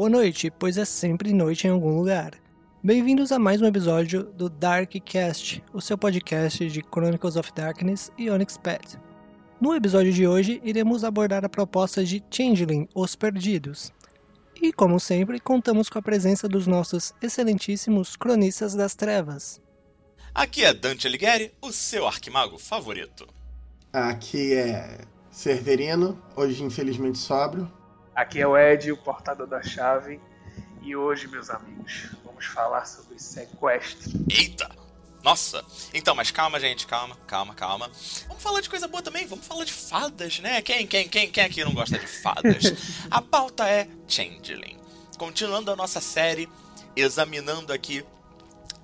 boa noite, pois é sempre noite em algum lugar. Bem-vindos a mais um episódio do Darkcast, o seu podcast de Chronicles of Darkness e Onyx Pet. No episódio de hoje, iremos abordar a proposta de Changeling, Os Perdidos. E, como sempre, contamos com a presença dos nossos excelentíssimos cronistas das trevas. Aqui é Dante Alighieri, o seu arquimago favorito. Aqui é Severino, hoje infelizmente sóbrio. Aqui é o Ed, o portador da chave. E hoje, meus amigos, vamos falar sobre sequestro. Eita! Nossa! Então, mas calma, gente, calma, calma, calma. Vamos falar de coisa boa também, vamos falar de fadas, né? Quem, quem, quem, quem aqui não gosta de fadas? a pauta é Changeling. Continuando a nossa série, examinando aqui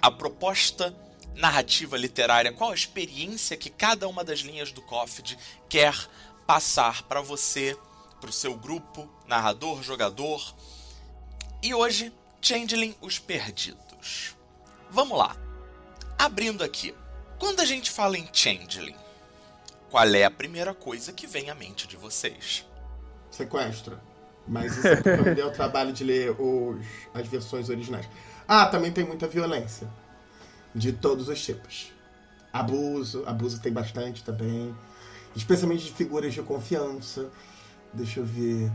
a proposta narrativa literária, qual a experiência que cada uma das linhas do COFD quer passar para você, para o seu grupo, narrador, jogador. E hoje, Changeling os Perdidos. Vamos lá. Abrindo aqui. Quando a gente fala em Changeling, qual é a primeira coisa que vem à mente de vocês? Sequestro. Mas isso é me deu o trabalho de ler os, as versões originais. Ah, também tem muita violência de todos os tipos. Abuso, abuso tem bastante também. Especialmente de figuras de confiança. Deixa eu ver.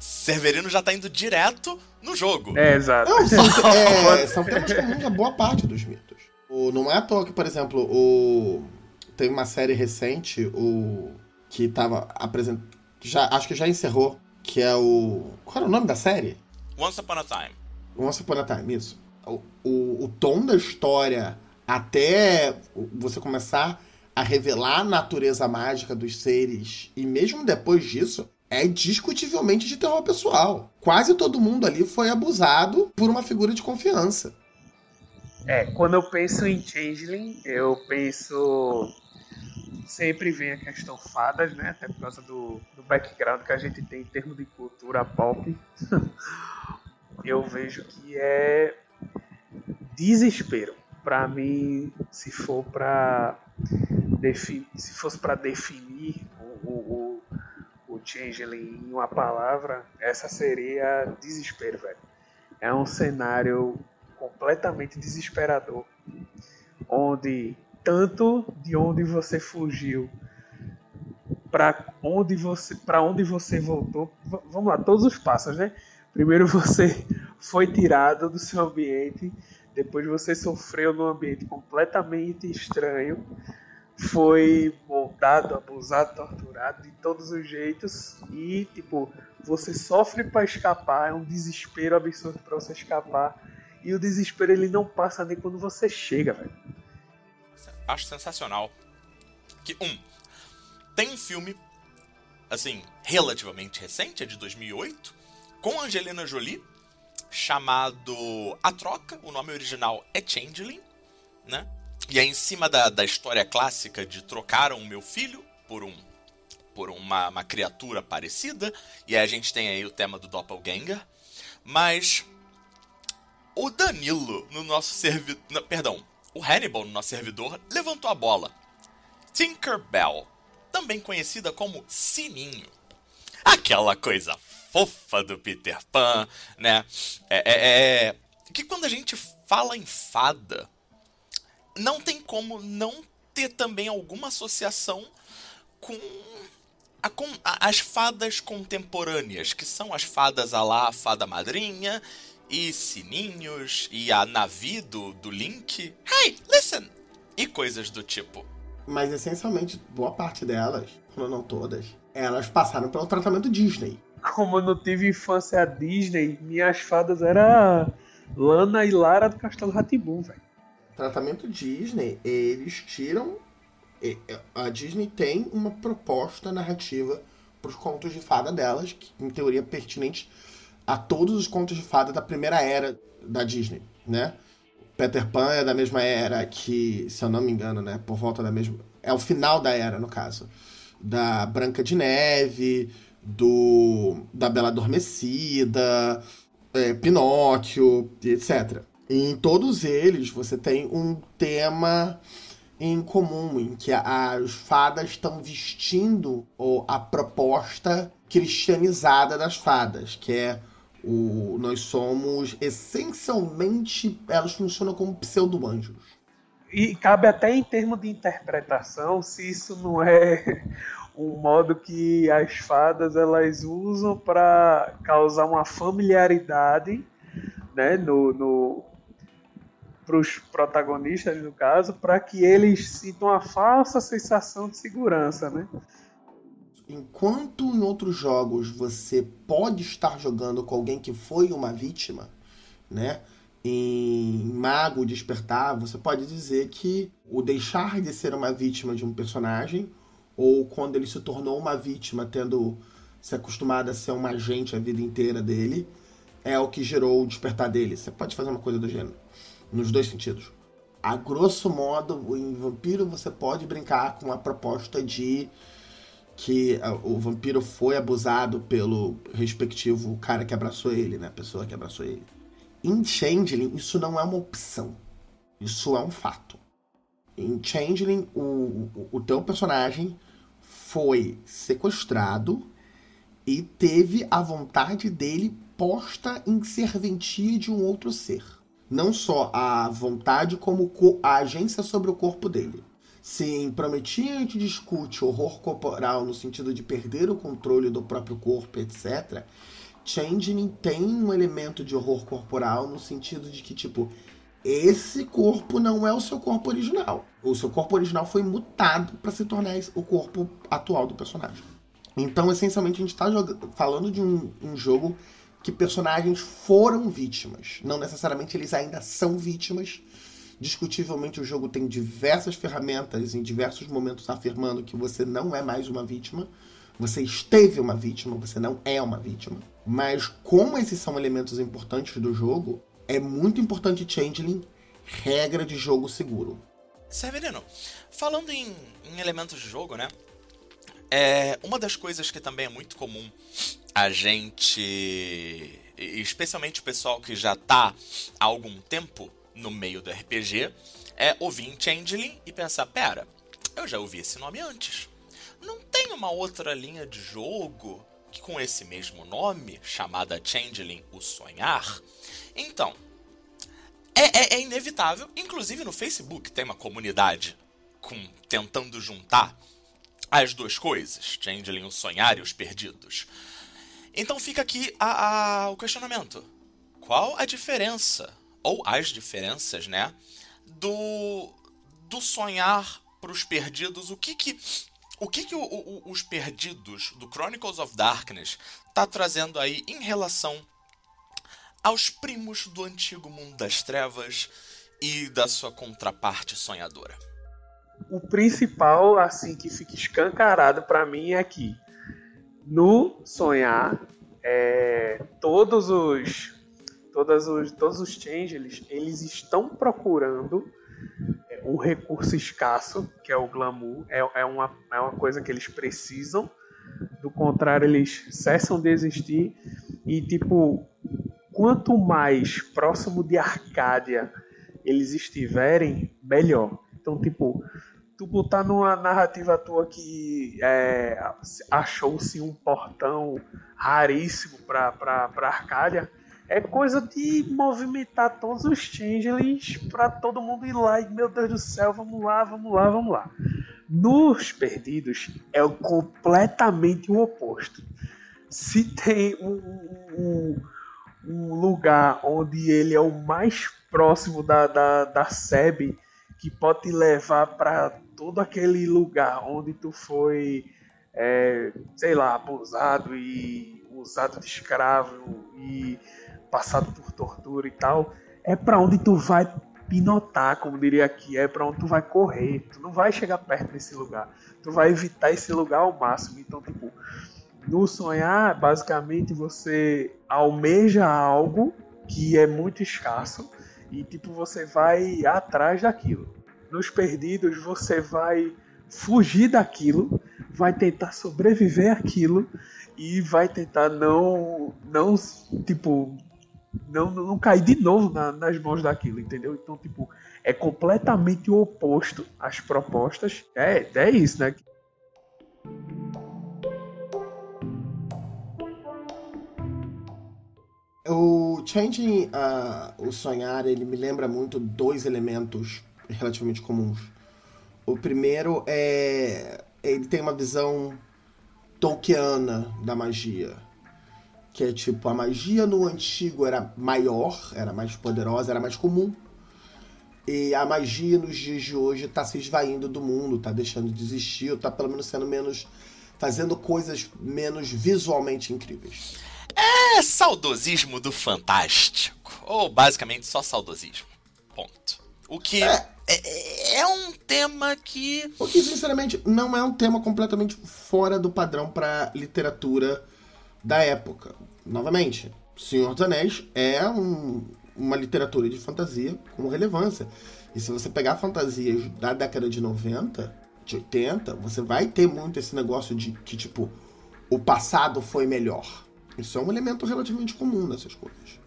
Severino já tá indo direto no jogo. É, exato. Não, são, é, são temas comuns a boa parte dos mitos. O, não é à toa que, por exemplo, o. Tem uma série recente, o. Que tava apresentando. Já, acho que já encerrou. Que é o. Qual era o nome da série? Once Upon a Time. Once Upon a Time, isso o, o, o tom da história até você começar a revelar a natureza mágica dos seres, e mesmo depois disso, é discutivelmente de terror pessoal. Quase todo mundo ali foi abusado por uma figura de confiança. É, quando eu penso em Changeling, eu penso. Sempre vem a questão fadas, né? Até por causa do, do background que a gente tem em termos de cultura pop. eu vejo que é desespero. Para mim, se for para se fosse para definir o, o, o Changeling em uma palavra, essa seria desespero, velho. É um cenário completamente desesperador, onde tanto de onde você fugiu para onde você para onde você voltou, vamos lá, todos os passos, né? Primeiro você foi tirado do seu ambiente depois você sofreu num ambiente completamente estranho, foi montado, abusado, torturado de todos os jeitos e tipo você sofre para escapar, é um desespero absurdo para você escapar e o desespero ele não passa nem quando você chega, velho. Acho sensacional que um tem um filme assim relativamente recente, é de 2008, com Angelina Jolie chamado A Troca, o nome original é Changeling, né? E é em cima da, da história clássica de trocaram o meu filho por um por uma, uma criatura parecida, e aí a gente tem aí o tema do Doppelganger, mas o Danilo no nosso servidor, perdão, o Hannibal no nosso servidor levantou a bola. Tinkerbell, também conhecida como Sininho. Aquela coisa fofa do Peter Pan, né? É, é, é, que quando a gente fala em fada, não tem como não ter também alguma associação com, a, com a, as fadas contemporâneas, que são as fadas a lá, fada madrinha, e sininhos, e a Navi do, do Link. Hey, listen! E coisas do tipo. Mas essencialmente, boa parte delas, quando não todas, elas passaram pelo tratamento Disney como eu não tive infância Disney, minhas fadas eram Lana e Lara do Castelo Ratibum, velho. Tratamento Disney, eles tiram. A Disney tem uma proposta narrativa para os contos de fada delas, que em teoria pertinente a todos os contos de fada da primeira era da Disney, né? Peter Pan é da mesma era que, se eu não me engano, né, por volta da mesma, é o final da era no caso, da Branca de Neve, do da Bela Adormecida, é, Pinóquio, etc. Em todos eles você tem um tema em comum, em que as fadas estão vestindo a proposta cristianizada das fadas, que é O, nós somos essencialmente. Elas funcionam como pseudo-anjos. E cabe até em termos de interpretação se isso não é um modo que as fadas elas usam para causar uma familiaridade né, no, no para os protagonistas no caso, para que eles sintam uma falsa sensação de segurança, né? Enquanto em outros jogos você pode estar jogando com alguém que foi uma vítima, né? Em Mago Despertar, você pode dizer que o deixar de ser uma vítima de um personagem, ou quando ele se tornou uma vítima, tendo se acostumado a ser um agente a vida inteira dele, é o que gerou o despertar dele. Você pode fazer uma coisa do gênero. Nos dois sentidos. A grosso modo, em Vampiro você pode brincar com a proposta de que o vampiro foi abusado pelo respectivo cara que abraçou ele, né? A pessoa que abraçou ele. Em Changeling, isso não é uma opção. Isso é um fato. Em Changeling, o, o, o teu personagem foi sequestrado e teve a vontade dele posta em serventia de um outro ser. Não só a vontade, como a agência sobre o corpo dele. Se em Prometia a gente discute horror corporal no sentido de perder o controle do próprio corpo, etc., Changeling tem um elemento de horror corporal no sentido de que, tipo, esse corpo não é o seu corpo original. O seu corpo original foi mutado para se tornar o corpo atual do personagem. Então, essencialmente, a gente está falando de um, um jogo que personagens foram vítimas. Não necessariamente eles ainda são vítimas, Discutivelmente, o jogo tem diversas ferramentas em diversos momentos afirmando que você não é mais uma vítima. Você esteve uma vítima, você não é uma vítima. Mas como esses são elementos importantes do jogo, é muito importante Changeling, regra de jogo seguro. Severino, falando em, em elementos de jogo, né? É, uma das coisas que também é muito comum a gente, especialmente o pessoal que já tá há algum tempo no meio do RPG é ouvir Changeling e pensar: pera, eu já ouvi esse nome antes. Não tem uma outra linha de jogo que com esse mesmo nome, chamada Changeling o Sonhar? Então, é, é, é inevitável, inclusive no Facebook tem uma comunidade com, tentando juntar as duas coisas, Changeling o Sonhar e os Perdidos. Então fica aqui a, a, o questionamento. Qual a diferença ou as diferenças, né, do do sonhar para os perdidos, o que que o que, que o, o, os perdidos do Chronicles of Darkness tá trazendo aí em relação aos primos do antigo mundo das trevas e da sua contraparte sonhadora? O principal, assim, que fica escancarado para mim é que no sonhar, é, todos os todas os, todos os changelings, eles estão procurando é, um recurso escasso, que é o glamour, é, é, uma, é uma coisa que eles precisam, do contrário eles cessam de existir e tipo, quanto mais próximo de Arcádia eles estiverem, melhor. Então, tipo, tu botar numa narrativa tua que é, achou-se um portão raríssimo para Arcádia, é coisa de movimentar todos os changelings para todo mundo ir lá e, meu Deus do céu, vamos lá, vamos lá, vamos lá. Nos Perdidos é completamente o oposto. Se tem um, um, um lugar onde ele é o mais próximo da, da, da SEB, que pode te levar para todo aquele lugar onde tu foi, é, sei lá, abusado e usado de escravo e passado por tortura e tal, é para onde tu vai pinotar, como diria aqui, é para onde tu vai correr. Tu não vai chegar perto desse lugar. Tu vai evitar esse lugar ao máximo. Então, tipo, no sonhar, basicamente você almeja algo que é muito escasso e tipo você vai atrás daquilo. Nos perdidos você vai fugir daquilo, vai tentar sobreviver àquilo e vai tentar não não tipo não, não cair de novo na, nas mãos daquilo, entendeu? Então, tipo, é completamente o oposto às propostas. É, é isso, né? O Changing uh, o Sonhar, ele me lembra muito dois elementos relativamente comuns. O primeiro é. Ele tem uma visão Tolkiana da magia. Que é tipo, a magia no antigo era maior, era mais poderosa, era mais comum. E a magia nos dias de hoje está se esvaindo do mundo, está deixando de existir, está pelo menos sendo menos. fazendo coisas menos visualmente incríveis. É saudosismo do fantástico. Ou basicamente só saudosismo. Ponto. O que é, é, é um tema que. O que, sinceramente, não é um tema completamente fora do padrão para literatura da época. Novamente, Senhor dos Anéis é um, uma literatura de fantasia com relevância. E se você pegar fantasias da década de 90, de 80, você vai ter muito esse negócio de que, tipo, o passado foi melhor. Isso é um elemento relativamente comum nessas coisas.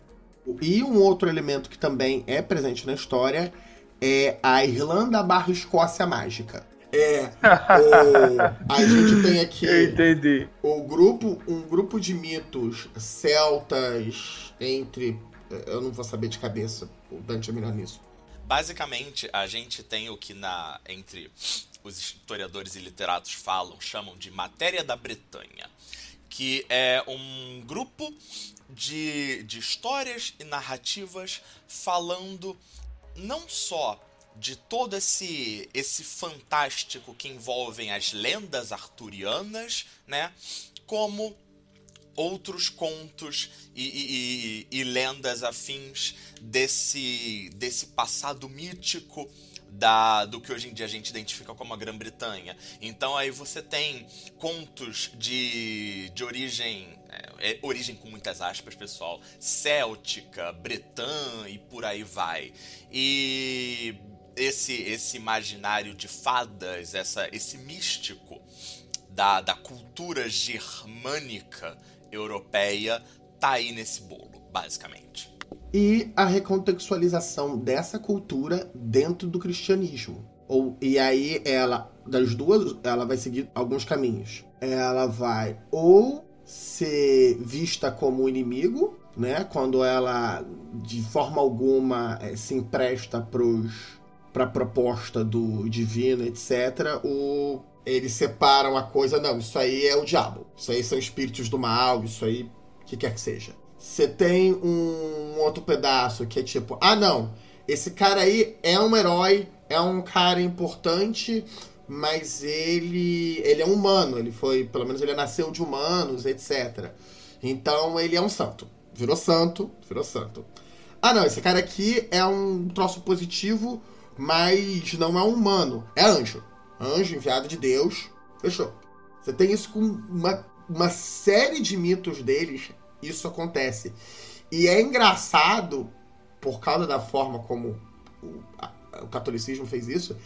E um outro elemento que também é presente na história é a Irlanda barra Escócia mágica. É. O, a gente tem aqui. Eu entendi. O grupo, um grupo de mitos celtas entre. Eu não vou saber de cabeça, o Dante é melhor nisso. Basicamente, a gente tem o que na entre os historiadores e literatos falam, chamam de matéria da Bretanha que é um grupo de, de histórias e narrativas falando não só de todo esse esse fantástico que envolvem as lendas arturianas, né, como outros contos e, e, e, e lendas afins desse desse passado mítico da, do que hoje em dia a gente identifica como a Grã-Bretanha. Então aí você tem contos de, de origem, é, é, origem com muitas aspas, pessoal, céltica, bretã e por aí vai. E esse, esse imaginário de fadas, essa, esse místico da, da cultura germânica europeia tá aí nesse bolo, basicamente e a recontextualização dessa cultura dentro do cristianismo. Ou, e aí ela, das duas, ela vai seguir alguns caminhos. Ela vai ou ser vista como inimigo, né? Quando ela de forma alguma é, se empresta para a proposta do divino, etc. Ou eles separam a coisa, não, isso aí é o diabo, isso aí são espíritos do mal, isso aí, o que quer que seja. Você tem um outro pedaço que é tipo, ah não, esse cara aí é um herói, é um cara importante, mas ele ele é humano, ele foi, pelo menos ele nasceu de humanos, etc. Então ele é um santo. Virou santo, virou santo. Ah não, esse cara aqui é um troço positivo, mas não é um humano, é anjo. Anjo enviado de Deus. Fechou. Você tem isso com uma, uma série de mitos deles isso acontece. E é engraçado, por causa da forma como o, a, o catolicismo fez isso,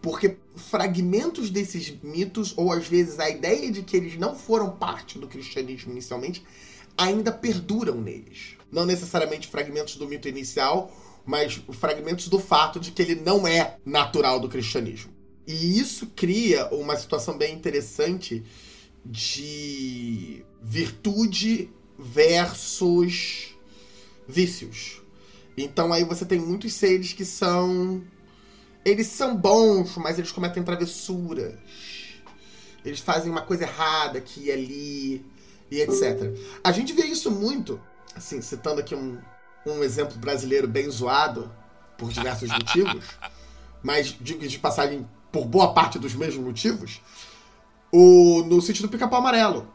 porque fragmentos desses mitos, ou às vezes a ideia de que eles não foram parte do cristianismo inicialmente, ainda perduram neles. Não necessariamente fragmentos do mito inicial, mas fragmentos do fato de que ele não é natural do cristianismo. E isso cria uma situação bem interessante de virtude versus vícios. Então aí você tem muitos seres que são. Eles são bons, mas eles cometem travessuras. Eles fazem uma coisa errada aqui e ali, e etc. A gente vê isso muito, assim, citando aqui um, um exemplo brasileiro bem zoado, por diversos motivos, mas digo de passagem por boa parte dos mesmos motivos, o, no sítio do Pica-Pau Amarelo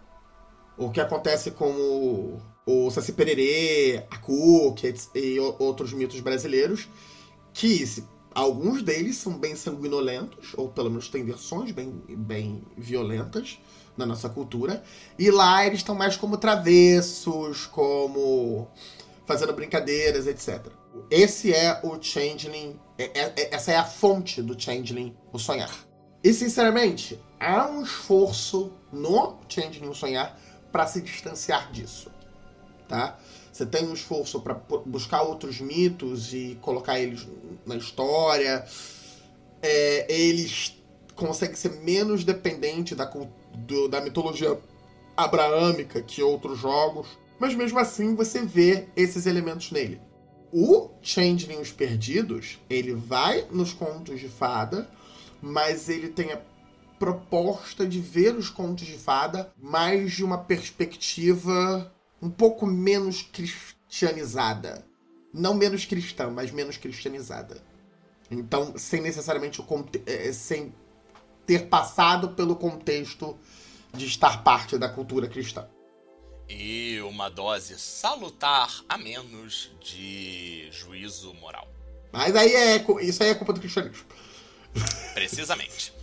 o que acontece com o, o Saci Pererê, a Cook e outros mitos brasileiros, que alguns deles são bem sanguinolentos, ou pelo menos têm versões bem, bem violentas na nossa cultura, e lá eles estão mais como travessos, como fazendo brincadeiras, etc. Esse é o Changeling, é, é, é, essa é a fonte do Changeling, o sonhar. E sinceramente, há um esforço no Changeling, o sonhar, para se distanciar disso, tá? Você tem um esforço para buscar outros mitos e colocar eles na história. É, eles conseguem ser menos dependente da, do, da mitologia abraâmica que outros jogos. mas mesmo assim você vê esses elementos nele. O Changeling Os Perdidos, ele vai nos contos de fada, mas ele tem a proposta de ver os contos de fada mais de uma perspectiva um pouco menos cristianizada. Não menos cristã, mas menos cristianizada. Então, sem necessariamente o é, sem ter passado pelo contexto de estar parte da cultura cristã. E uma dose salutar a menos de juízo moral. Mas aí é. Isso aí é culpa do cristianismo. Precisamente.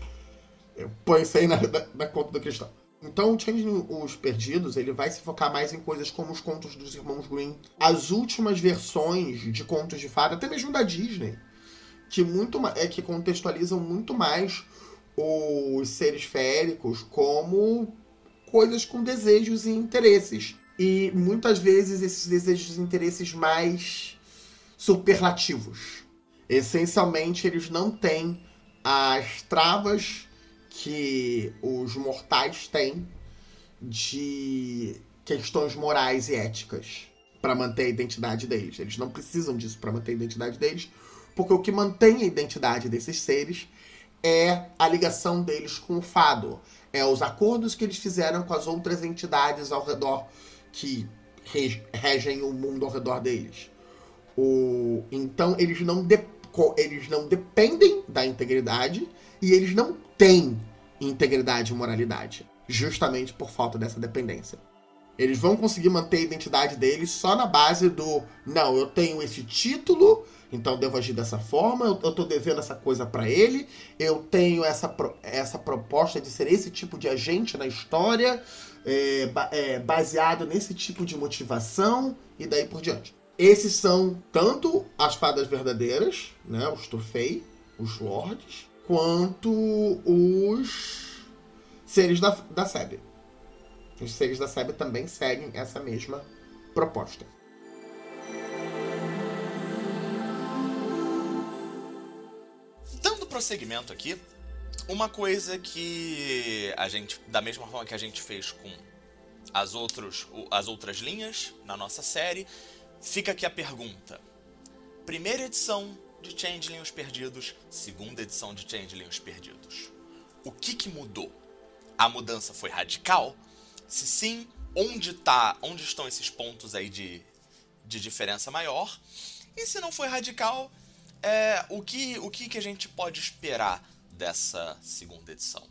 Ponho isso aí na, na, na conta do cristão. Então, o Changing Os Perdidos, ele vai se focar mais em coisas como os contos dos irmãos Green. As últimas versões de contos de fada, até mesmo da Disney, que muito é que contextualizam muito mais os seres féricos como coisas com desejos e interesses. E muitas vezes esses desejos e interesses mais superlativos. Essencialmente, eles não têm as travas que os mortais têm de questões morais e éticas para manter a identidade deles. Eles não precisam disso para manter a identidade deles, porque o que mantém a identidade desses seres é a ligação deles com o fado, é os acordos que eles fizeram com as outras entidades ao redor que regem o mundo ao redor deles. O, então eles não, de, eles não dependem da integridade e eles não têm integridade e moralidade, justamente por falta dessa dependência. Eles vão conseguir manter a identidade deles só na base do não, eu tenho esse título, então devo agir dessa forma, eu, eu tô devendo essa coisa para ele, eu tenho essa, essa proposta de ser esse tipo de agente na história, é, é, baseado nesse tipo de motivação e daí por diante. Esses são tanto as fadas verdadeiras, né, os Tufei, os lords, quanto os seres da, da SEB. Os seres da SEB também seguem essa mesma proposta. Dando prosseguimento aqui, uma coisa que a gente, da mesma forma que a gente fez com as, outros, as outras linhas na nossa série, fica aqui a pergunta. Primeira edição de Changeling Os Perdidos, segunda edição de Changeling Os Perdidos. O que, que mudou? A mudança foi radical? Se sim, onde tá, onde estão esses pontos aí de, de diferença maior? E se não foi radical, é, o, que, o que, que a gente pode esperar dessa segunda edição?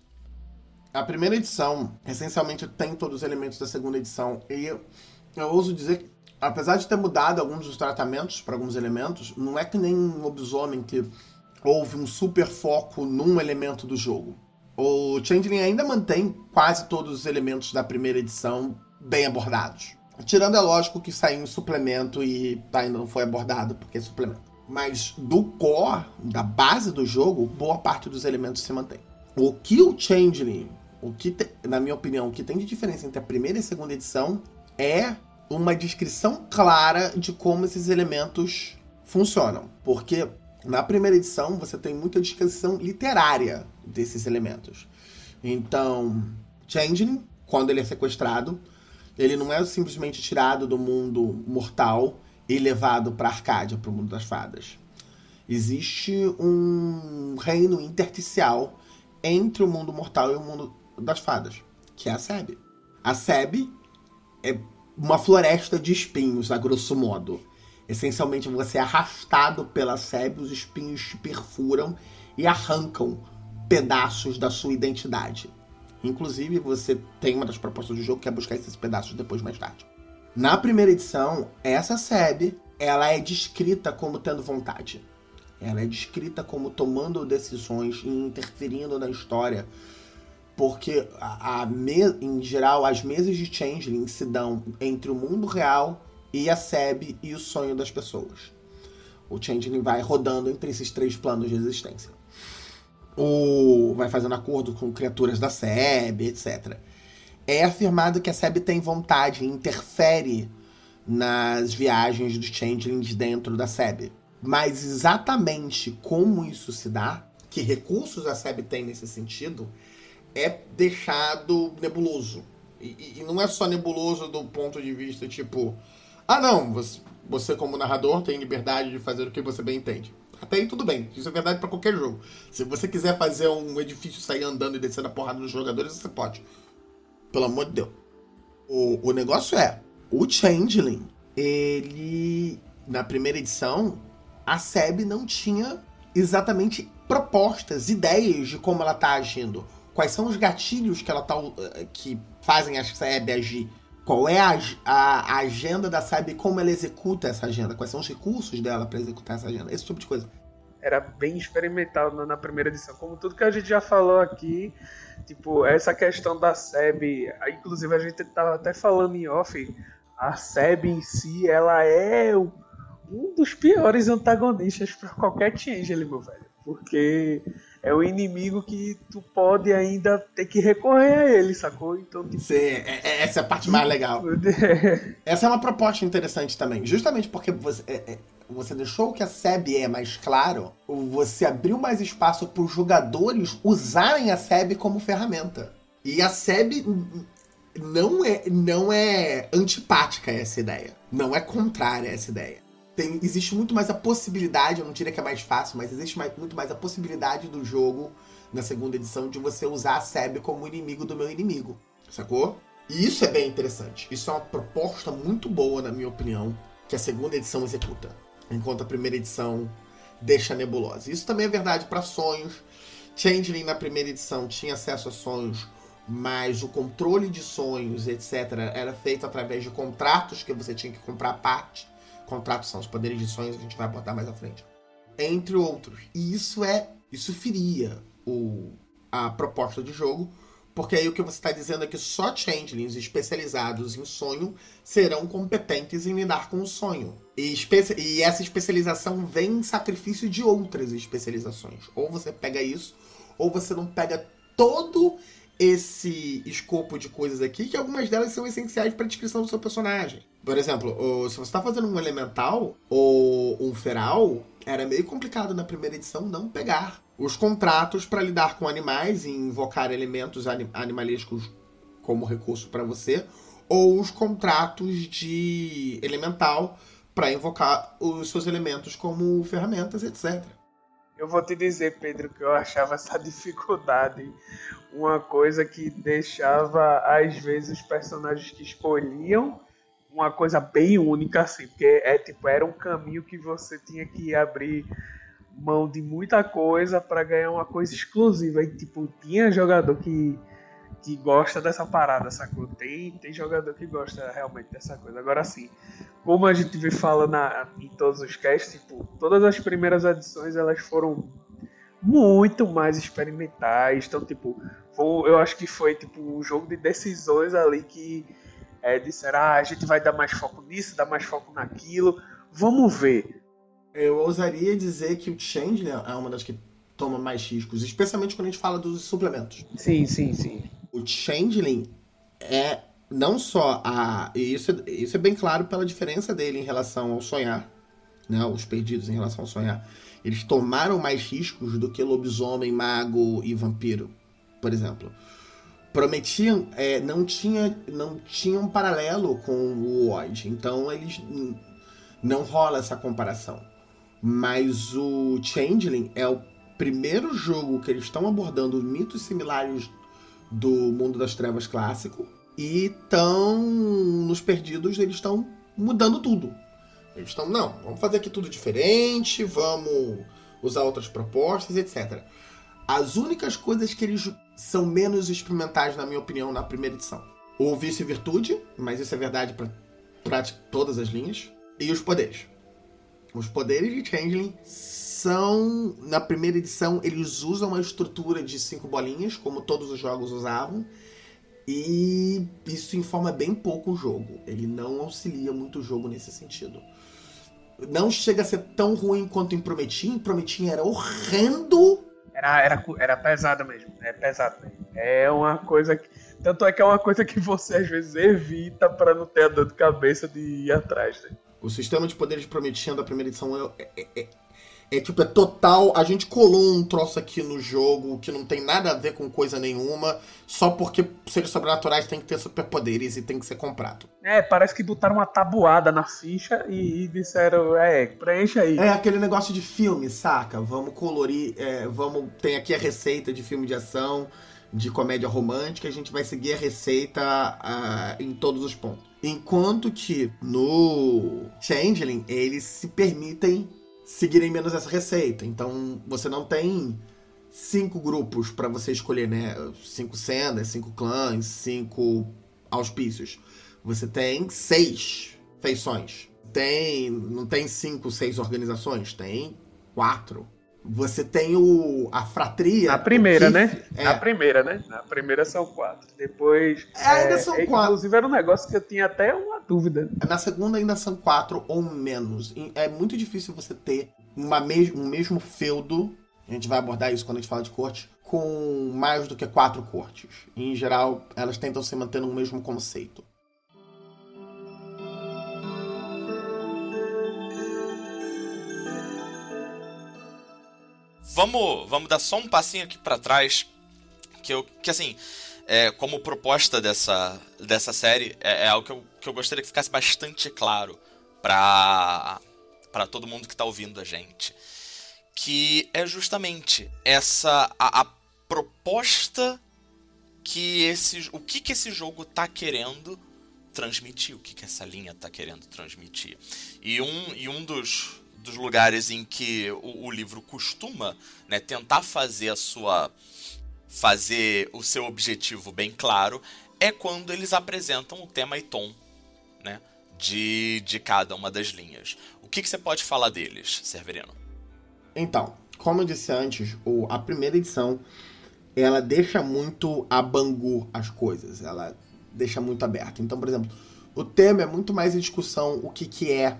A primeira edição, essencialmente, tem todos os elementos da segunda edição. E eu, eu ouso dizer apesar de ter mudado alguns dos tratamentos para alguns elementos, não é que nem um lobisomem que houve um super foco num elemento do jogo o Changeling ainda mantém quase todos os elementos da primeira edição bem abordados. Tirando, é lógico, que saiu um suplemento e ainda não foi abordado, porque é suplemento. Mas do core, da base do jogo, boa parte dos elementos se mantém. O que o Changeling, o que te, na minha opinião, o que tem de diferença entre a primeira e a segunda edição é uma descrição clara de como esses elementos funcionam. Porque na primeira edição, você tem muita descrição literária desses elementos. Então, Changeling, quando ele é sequestrado, ele não é simplesmente tirado do mundo mortal e levado para Arcádia, para o mundo das fadas. Existe um reino intersticial entre o mundo mortal e o mundo das fadas, que é a Seb. A Seb é uma floresta de espinhos, a grosso modo. Essencialmente, você é arrastado pela sebe, os espinhos te perfuram e arrancam pedaços da sua identidade. Inclusive, você tem uma das propostas do jogo que é buscar esses pedaços depois, mais tarde. Na primeira edição, essa sebe, ela é descrita como tendo vontade. Ela é descrita como tomando decisões e interferindo na história. Porque, a, a me, em geral, as mesas de Changeling se dão entre o mundo real e a SEB e o sonho das pessoas. O Changeling vai rodando entre esses três planos de existência. O vai fazendo acordo com criaturas da SEB, etc. É afirmado que a SEB tem vontade e interfere nas viagens dos Changelings dentro da SEB. Mas exatamente como isso se dá, que recursos a SEB tem nesse sentido, é deixado nebuloso. E, e, não é só nebuloso do ponto de vista, tipo, ah não, você, você como narrador tem liberdade de fazer o que você bem entende. Até aí tudo bem, isso é verdade para qualquer jogo. Se você quiser fazer um edifício sair andando e descendo a porrada nos jogadores, você pode. Pelo amor de Deus. O, o negócio é, o Changeling, ele, na primeira edição, a SEB não tinha exatamente propostas, ideias de como ela tá agindo. Quais são os gatilhos que ela tá eh, que fazem a SEB agir? Qual é a, a, a agenda da SEB e como ela executa essa agenda? Quais são os recursos dela para executar essa agenda? Esse tipo de coisa. Era bem experimental na, na primeira edição, como tudo que a gente já falou aqui. Tipo, essa questão da SEB, inclusive a gente tava até falando em off, a SEB em si, ela é um dos piores antagonistas para qualquer Changeling, meu velho. Porque é o inimigo que tu pode ainda ter que recorrer a ele, sacou? Então, tipo... Sim, é, é, essa é a parte mais legal. essa é uma proposta interessante também. Justamente porque você, é, é, você deixou que a SEB é mais claro, você abriu mais espaço para os jogadores usarem a SEB como ferramenta. E a SEB não é, não é antipática a essa ideia. Não é contrária a essa ideia tem, existe muito mais a possibilidade, eu não diria que é mais fácil, mas existe mais, muito mais a possibilidade do jogo, na segunda edição, de você usar a Seb como inimigo do meu inimigo. Sacou? E isso é bem interessante. Isso é uma proposta muito boa, na minha opinião, que a segunda edição executa. Enquanto a primeira edição deixa nebulosa. Isso também é verdade para sonhos. Changeling na primeira edição tinha acesso a sonhos, mas o controle de sonhos, etc., era feito através de contratos que você tinha que comprar parte contratos são os poderes de sonhos a gente vai botar mais à frente. Entre outros. E isso é. Isso feria o, a proposta de jogo. Porque aí o que você está dizendo é que só changelings especializados em sonho serão competentes em lidar com o sonho. E, e essa especialização vem em sacrifício de outras especializações. Ou você pega isso, ou você não pega todo esse escopo de coisas aqui, que algumas delas são essenciais para a descrição do seu personagem. Por exemplo, se você está fazendo um elemental ou um feral, era meio complicado na primeira edição não pegar os contratos para lidar com animais e invocar elementos animalísticos como recurso para você, ou os contratos de elemental para invocar os seus elementos como ferramentas, etc. Eu vou te dizer, Pedro, que eu achava essa dificuldade uma coisa que deixava, às vezes, os personagens que escolhiam uma coisa bem única, assim, porque é tipo, era um caminho que você tinha que abrir mão de muita coisa para ganhar uma coisa exclusiva. E tipo, tinha jogador que, que gosta dessa parada, sacou? Tem, tem jogador que gosta realmente dessa coisa. Agora sim, como a gente vê falando em todos os casts, tipo, todas as primeiras edições elas foram muito mais experimentais. Então, tipo, foi, eu acho que foi tipo um jogo de decisões ali que é, disseram, ah, a gente vai dar mais foco nisso, dar mais foco naquilo, vamos ver. Eu ousaria dizer que o Changeling é uma das que toma mais riscos, especialmente quando a gente fala dos suplementos. Sim, sim, sim. O Changeling é não só a. E isso, é, isso é bem claro pela diferença dele em relação ao sonhar, né? Os perdidos em relação ao sonhar. Eles tomaram mais riscos do que lobisomem, mago e vampiro, por exemplo prometiam é, não tinha não tinha um paralelo com o Odd então eles não rola essa comparação mas o Changeling é o primeiro jogo que eles estão abordando mitos similares do mundo das trevas clássico e estão nos perdidos eles estão mudando tudo eles estão não vamos fazer aqui tudo diferente vamos usar outras propostas etc as únicas coisas que eles são menos experimentais, na minha opinião, na primeira edição. O vício e virtude, mas isso é verdade para todas as linhas. E os poderes. Os poderes de Changeling são, na primeira edição, eles usam uma estrutura de cinco bolinhas, como todos os jogos usavam. E isso informa bem pouco o jogo. Ele não auxilia muito o jogo nesse sentido. Não chega a ser tão ruim quanto em Prometim. Prometim era horrendo era, era, era pesada mesmo. É pesado mesmo. É uma coisa que. Tanto é que é uma coisa que você às vezes evita para não ter a dor de cabeça de ir atrás. Né? O sistema de poderes prometido da primeira edição é, é, é, É tipo, é total. A gente colou um troço aqui no jogo que não tem nada a ver com coisa nenhuma, só porque seres sobrenaturais tem que ter superpoderes e tem que ser comprado. É, parece que botaram uma tabuada na ficha e, e disseram, é, preencha aí. É aquele negócio de filme, saca? Vamos colorir, é, vamos. Tem aqui a receita de filme de ação, de comédia romântica, a gente vai seguir a receita uh, em todos os pontos. Enquanto que no Changeling, eles se permitem seguirem menos essa receita. Então você não tem cinco grupos para você escolher, né? Cinco sendas, cinco clãs, cinco auspícios. Você tem seis feições. Tem, não tem cinco, seis organizações, tem quatro. Você tem o a fratria. A primeira, né? É. A primeira, né? A primeira são quatro. Depois. É, ainda é, são é, quatro. Inclusive era um negócio que eu tinha até uma dúvida. Na segunda ainda são quatro ou menos. É muito difícil você ter uma mes um mesmo feudo. A gente vai abordar isso quando a gente fala de corte. Com mais do que quatro cortes. Em geral, elas tentam se manter no mesmo conceito. Vamos, vamos dar só um passinho aqui para trás, que eu, que assim, é, como proposta dessa, dessa série, é, é, algo que eu, que eu gostaria que ficasse bastante claro para para todo mundo que está ouvindo a gente, que é justamente essa a, a proposta que esse o que que esse jogo está querendo transmitir, o que que essa linha está querendo transmitir. E um e um dos dos lugares em que o, o livro costuma né, tentar fazer a sua fazer o seu objetivo bem claro é quando eles apresentam o tema e tom né, de, de cada uma das linhas. O que, que você pode falar deles, Severino? Então, como eu disse antes, o, a primeira edição ela deixa muito a bangu as coisas, ela deixa muito aberto. Então, por exemplo, o tema é muito mais em discussão o que, que é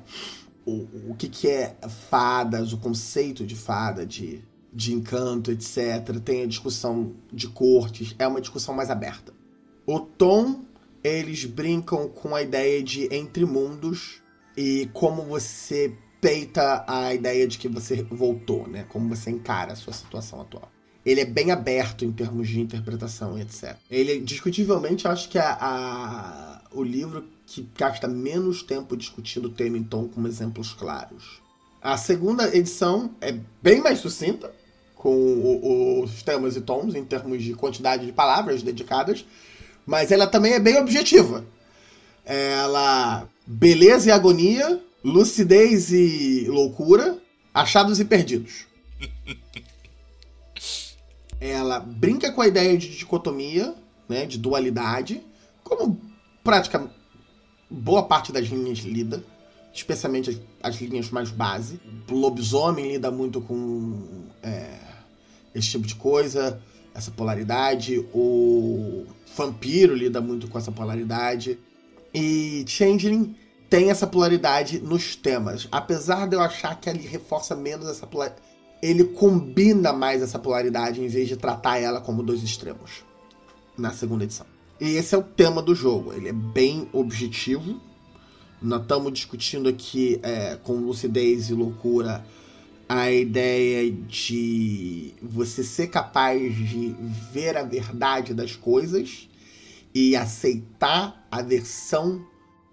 o, o que, que é fadas, o conceito de fada, de, de encanto, etc. Tem a discussão de cortes, é uma discussão mais aberta. O tom, eles brincam com a ideia de entre mundos e como você peita a ideia de que você voltou, né? Como você encara a sua situação atual. Ele é bem aberto em termos de interpretação e etc. Ele, discutivelmente, acho que a, a o livro que gasta menos tempo discutindo o tema em tom com exemplos claros. A segunda edição é bem mais sucinta, com o, os temas e tons em termos de quantidade de palavras dedicadas, mas ela também é bem objetiva. Ela. Beleza e agonia, lucidez e loucura, achados e perdidos. ela brinca com a ideia de dicotomia, né, de dualidade, como praticamente boa parte das linhas lida, especialmente as, as linhas mais base. O lobisomem lida muito com é, esse tipo de coisa, essa polaridade. O vampiro lida muito com essa polaridade. E Changeling tem essa polaridade nos temas. Apesar de eu achar que ele reforça menos essa polaridade, ele combina mais essa polaridade em vez de tratar ela como dois extremos na segunda edição. E esse é o tema do jogo. Ele é bem objetivo. Nós estamos discutindo aqui é, com lucidez e loucura a ideia de você ser capaz de ver a verdade das coisas e aceitar a versão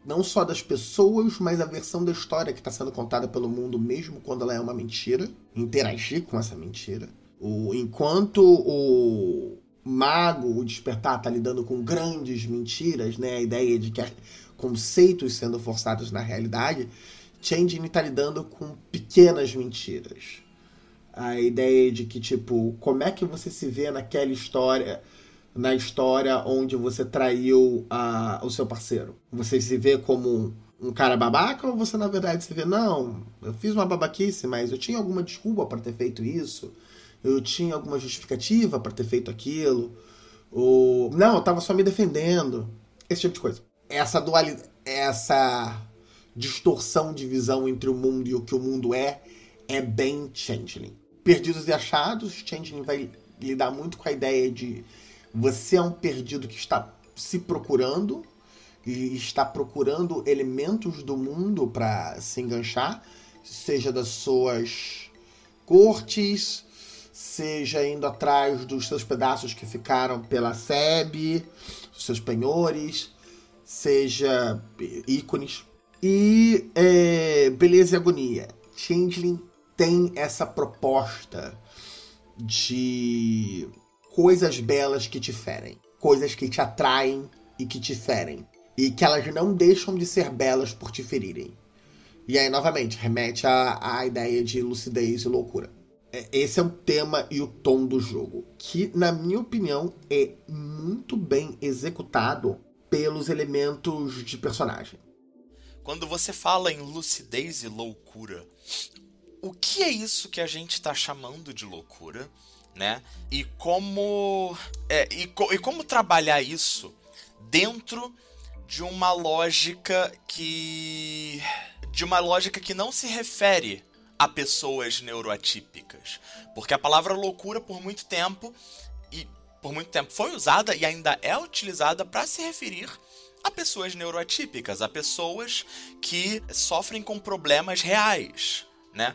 não só das pessoas, mas a versão da história que está sendo contada pelo mundo, mesmo quando ela é uma mentira, interagir com essa mentira. O, enquanto o, mago, o despertar, está lidando com grandes mentiras, né? A ideia de que conceitos sendo forçados na realidade. Changing está lidando com pequenas mentiras. A ideia de que, tipo, como é que você se vê naquela história, na história onde você traiu a, o seu parceiro? Você se vê como um cara babaca ou você, na verdade, se vê, não, eu fiz uma babaquice, mas eu tinha alguma desculpa para ter feito isso? Eu tinha alguma justificativa para ter feito aquilo, ou não, eu estava só me defendendo, esse tipo de coisa. Essa dualidade, essa distorção de visão entre o mundo e o que o mundo é, é bem Changeling. Perdidos e achados, Changeling vai lidar muito com a ideia de você é um perdido que está se procurando e está procurando elementos do mundo para se enganchar, seja das suas cortes, seja indo atrás dos seus pedaços que ficaram pela SEB, os seus penhores, seja ícones. E é, Beleza e Agonia. Changeling tem essa proposta de coisas belas que te ferem, coisas que te atraem e que te ferem, e que elas não deixam de ser belas por te ferirem. E aí, novamente, remete à, à ideia de lucidez e loucura. É, esse é o tema e o tom do jogo, que, na minha opinião, é muito bem executado pelos elementos de personagem. Quando você fala em lucidez e loucura, o que é isso que a gente está chamando de loucura, né? E como é, e, co e como trabalhar isso dentro de uma lógica que de uma lógica que não se refere a pessoas neuroatípicas, porque a palavra loucura por muito tempo e por muito tempo foi usada e ainda é utilizada para se referir a pessoas neuroatípicas, a pessoas que sofrem com problemas reais, né?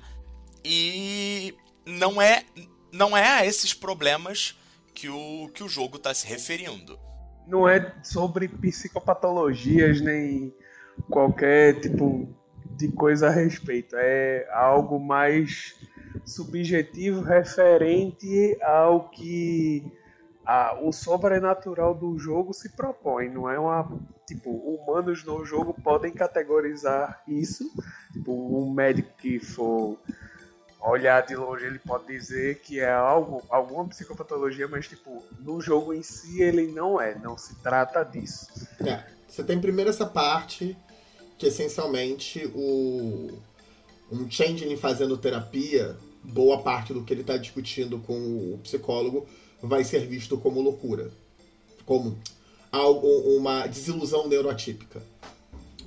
E não é não é a esses problemas que o, que o jogo está se referindo. Não é sobre psicopatologias nem qualquer tipo de coisa a respeito. É algo mais subjetivo referente ao que a, o sobrenatural do jogo se propõe. Não é uma. Tipo, humanos no jogo podem categorizar isso. Tipo, um médico que for olhar de longe, ele pode dizer que é algo, alguma psicopatologia, mas tipo, no jogo em si ele não é, não se trata disso. É, você tem primeiro essa parte que essencialmente o um changeling fazendo terapia, boa parte do que ele está discutindo com o psicólogo vai ser visto como loucura, como algo, uma desilusão neuroatípica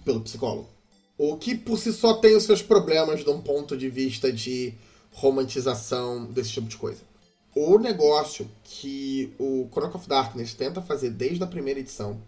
pelo psicólogo. O que por si só tem os seus problemas de um ponto de vista de romantização desse tipo de coisa. O negócio que o Chronicle of Darkness tenta fazer desde a primeira edição,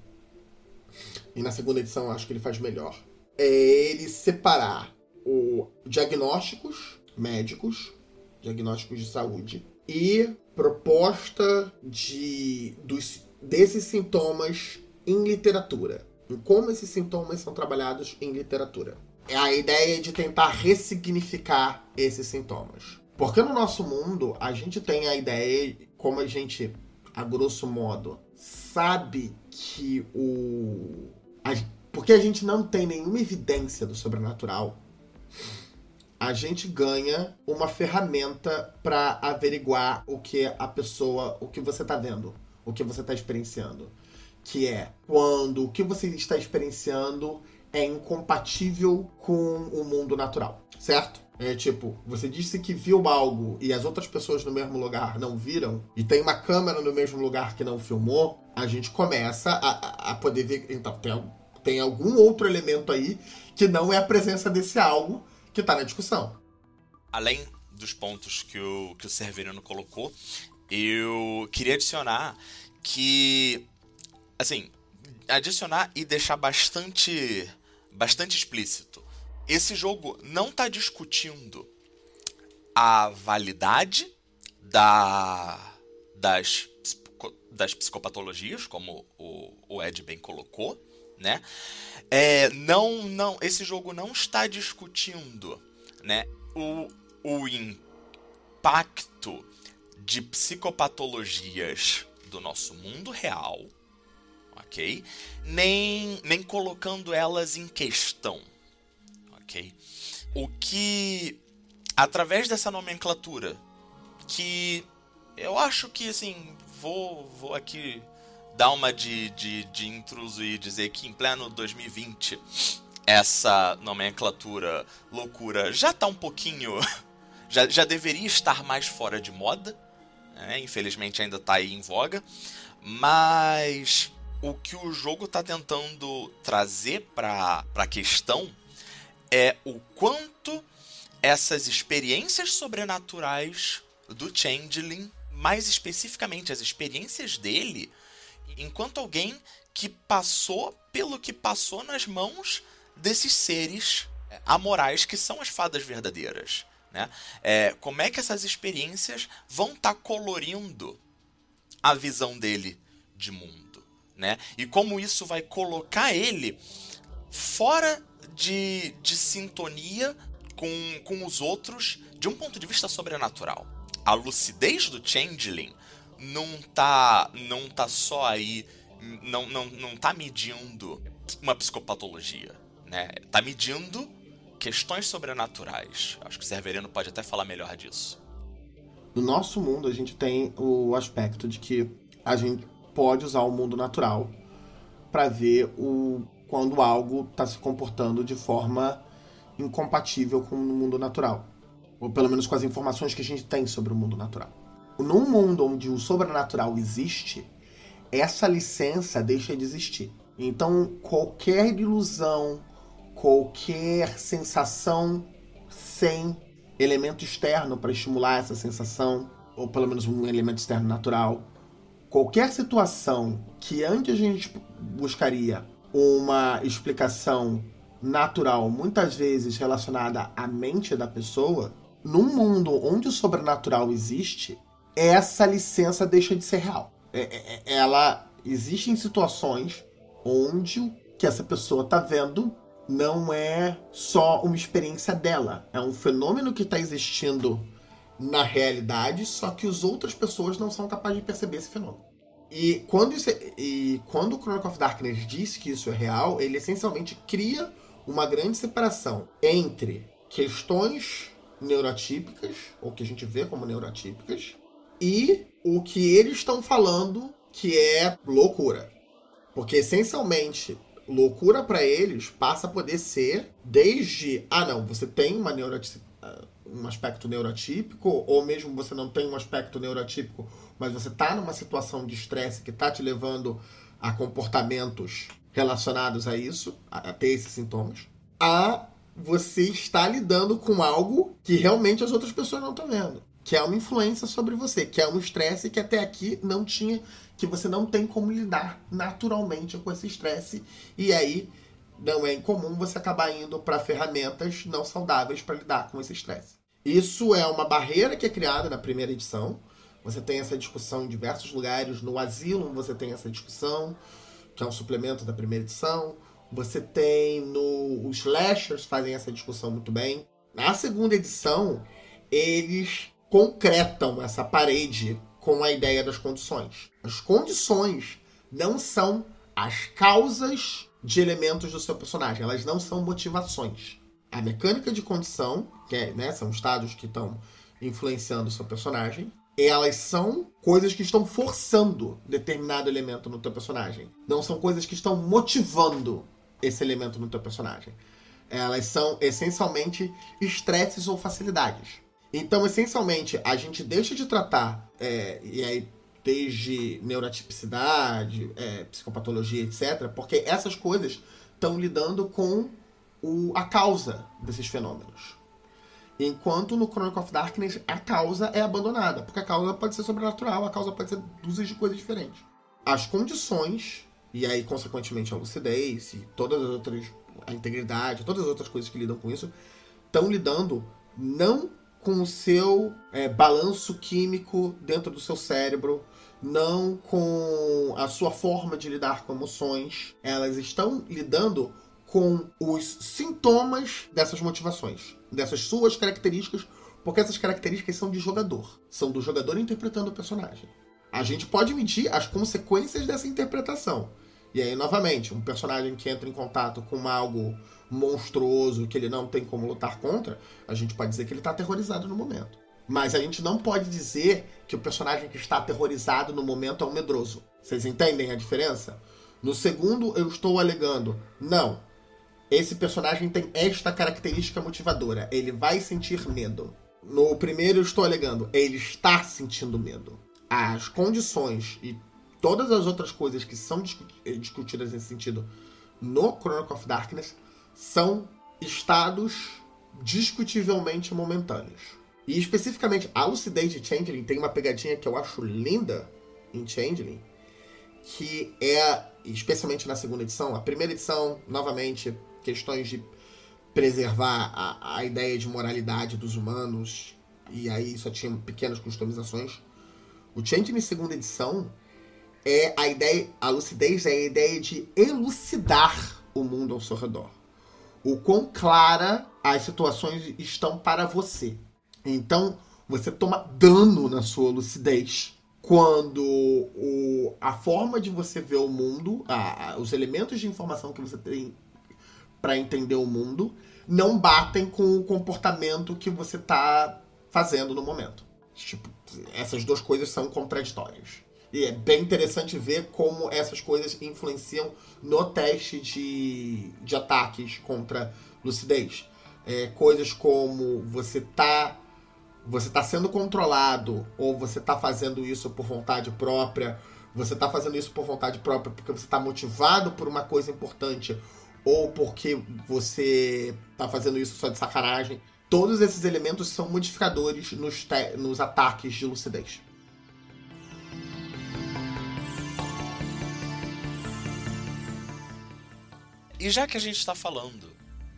e na segunda edição acho que ele faz melhor, é ele separar o diagnósticos médicos, diagnósticos de saúde, e proposta de dos, desses sintomas em literatura. Em como esses sintomas são trabalhados em literatura. É a ideia de tentar ressignificar esses sintomas. Porque no nosso mundo, a gente tem a ideia, como a gente, a grosso modo, sabe que o. A, porque a gente não tem nenhuma evidência do sobrenatural, a gente ganha uma ferramenta para averiguar o que a pessoa, o que você está vendo, o que você está experienciando. Que é quando o que você está experienciando é incompatível com o mundo natural, certo? É tipo, você disse que viu algo e as outras pessoas no mesmo lugar não viram, e tem uma câmera no mesmo lugar que não filmou, a gente começa a, a poder ver. Então, tem, tem algum outro elemento aí que não é a presença desse algo que está na discussão. Além dos pontos que o, que o Severino colocou, eu queria adicionar que, assim, adicionar e deixar bastante, bastante explícito. Esse jogo não está discutindo a validade da, das, das psicopatologias, como o, o Ed bem colocou, né? É, não, não, esse jogo não está discutindo, né, o, o impacto de psicopatologias do nosso mundo real, ok? Nem, nem colocando elas em questão, ok? O que, através dessa nomenclatura, que eu acho que, assim, vou, vou aqui dar uma de, de, de intruso e dizer que em pleno 2020 essa nomenclatura loucura já tá um pouquinho. já, já deveria estar mais fora de moda. Né? Infelizmente ainda tá aí em voga. Mas o que o jogo tá tentando trazer para a questão é o quanto essas experiências sobrenaturais do Changeling, mais especificamente as experiências dele, enquanto alguém que passou pelo que passou nas mãos desses seres amorais que são as fadas verdadeiras. Né? É, como é que essas experiências vão estar tá colorindo a visão dele de mundo? Né? E como isso vai colocar ele fora de, de sintonia com, com os outros de um ponto de vista sobrenatural. A lucidez do Changeling não tá, não tá só aí, não, não, não tá medindo uma psicopatologia, né? Tá medindo questões sobrenaturais. Acho que o Severino pode até falar melhor disso. No nosso mundo, a gente tem o aspecto de que a gente pode usar o mundo natural para ver o quando algo está se comportando de forma incompatível com o mundo natural. Ou pelo menos com as informações que a gente tem sobre o mundo natural. Num mundo onde o sobrenatural existe, essa licença deixa de existir. Então, qualquer ilusão, qualquer sensação sem elemento externo para estimular essa sensação, ou pelo menos um elemento externo natural, qualquer situação que antes a gente buscaria uma explicação natural, muitas vezes relacionada à mente da pessoa, num mundo onde o sobrenatural existe, essa licença deixa de ser real. É, é, é, ela existe em situações onde o que essa pessoa está vendo não é só uma experiência dela, é um fenômeno que está existindo na realidade, só que as outras pessoas não são capazes de perceber esse fenômeno. E quando, isso é, e quando o Chronicle of Darkness diz que isso é real, ele essencialmente cria uma grande separação entre questões neurotípicas, ou que a gente vê como neurotípicas, e o que eles estão falando que é loucura. Porque essencialmente, loucura para eles passa a poder ser desde, ah não, você tem uma um aspecto neurotípico, ou mesmo você não tem um aspecto neurotípico, mas você está numa situação de estresse que está te levando a comportamentos relacionados a isso, a, ter esses sintomas, a você estar lidando com algo que realmente as outras pessoas não estão vendo. Que é uma influência sobre você, que é um estresse que até aqui não tinha, que você não tem como lidar naturalmente com esse estresse. E aí não é incomum você acabar indo para ferramentas não saudáveis para lidar com esse estresse. Isso é uma barreira que é criada na primeira edição, você tem essa discussão em diversos lugares. No Asylum você tem essa discussão, que é um suplemento da primeira edição. Você tem no. Os Slashers fazem essa discussão muito bem. Na segunda edição, eles concretam essa parede com a ideia das condições. As condições não são as causas de elementos do seu personagem, elas não são motivações. A mecânica de condição, que é, né, são estados que estão influenciando o seu personagem, elas são coisas que estão forçando determinado elemento no teu personagem. Não são coisas que estão motivando esse elemento no teu personagem. Elas são essencialmente estresses ou facilidades. Então, essencialmente, a gente deixa de tratar, é, e aí desde neurotipicidade, é, psicopatologia, etc., porque essas coisas estão lidando com o, a causa desses fenômenos. Enquanto no Chronicle of Darkness a causa é abandonada, porque a causa pode ser sobrenatural, a causa pode ser dúzias de coisas diferentes. As condições, e aí consequentemente a lucidez e todas as outras, a integridade, todas as outras coisas que lidam com isso, estão lidando não com o seu é, balanço químico dentro do seu cérebro, não com a sua forma de lidar com emoções. Elas estão lidando com os sintomas dessas motivações, dessas suas características, porque essas características são de jogador, são do jogador interpretando o personagem. A gente pode medir as consequências dessa interpretação. E aí, novamente, um personagem que entra em contato com algo monstruoso que ele não tem como lutar contra, a gente pode dizer que ele está aterrorizado no momento. Mas a gente não pode dizer que o personagem que está aterrorizado no momento é um medroso. Vocês entendem a diferença? No segundo, eu estou alegando, não, esse personagem tem esta característica motivadora. Ele vai sentir medo. No primeiro, eu estou alegando, ele está sentindo medo. As condições e todas as outras coisas que são discutidas nesse sentido no Chronicle of Darkness são estados discutivelmente momentâneos. E especificamente a lucidez de Changeling tem uma pegadinha que eu acho linda em Changeling, que é, especialmente na segunda edição, a primeira edição, novamente, questões de preservar a, a ideia de moralidade dos humanos, e aí só tinha pequenas customizações. O Changeling segunda edição é a ideia, a lucidez é a ideia de elucidar o mundo ao seu redor. O quão clara as situações estão para você. Então, você toma dano na sua lucidez quando o, a forma de você ver o mundo, a, os elementos de informação que você tem para entender o mundo, não batem com o comportamento que você está fazendo no momento. Tipo, essas duas coisas são contraditórias. E é bem interessante ver como essas coisas influenciam no teste de, de ataques contra lucidez. É, coisas como você tá você está sendo controlado ou você está fazendo isso por vontade própria, você está fazendo isso por vontade própria porque você está motivado por uma coisa importante ou porque você está fazendo isso só de sacanagem. Todos esses elementos são modificadores nos, nos ataques de lucidez. E já que a gente está falando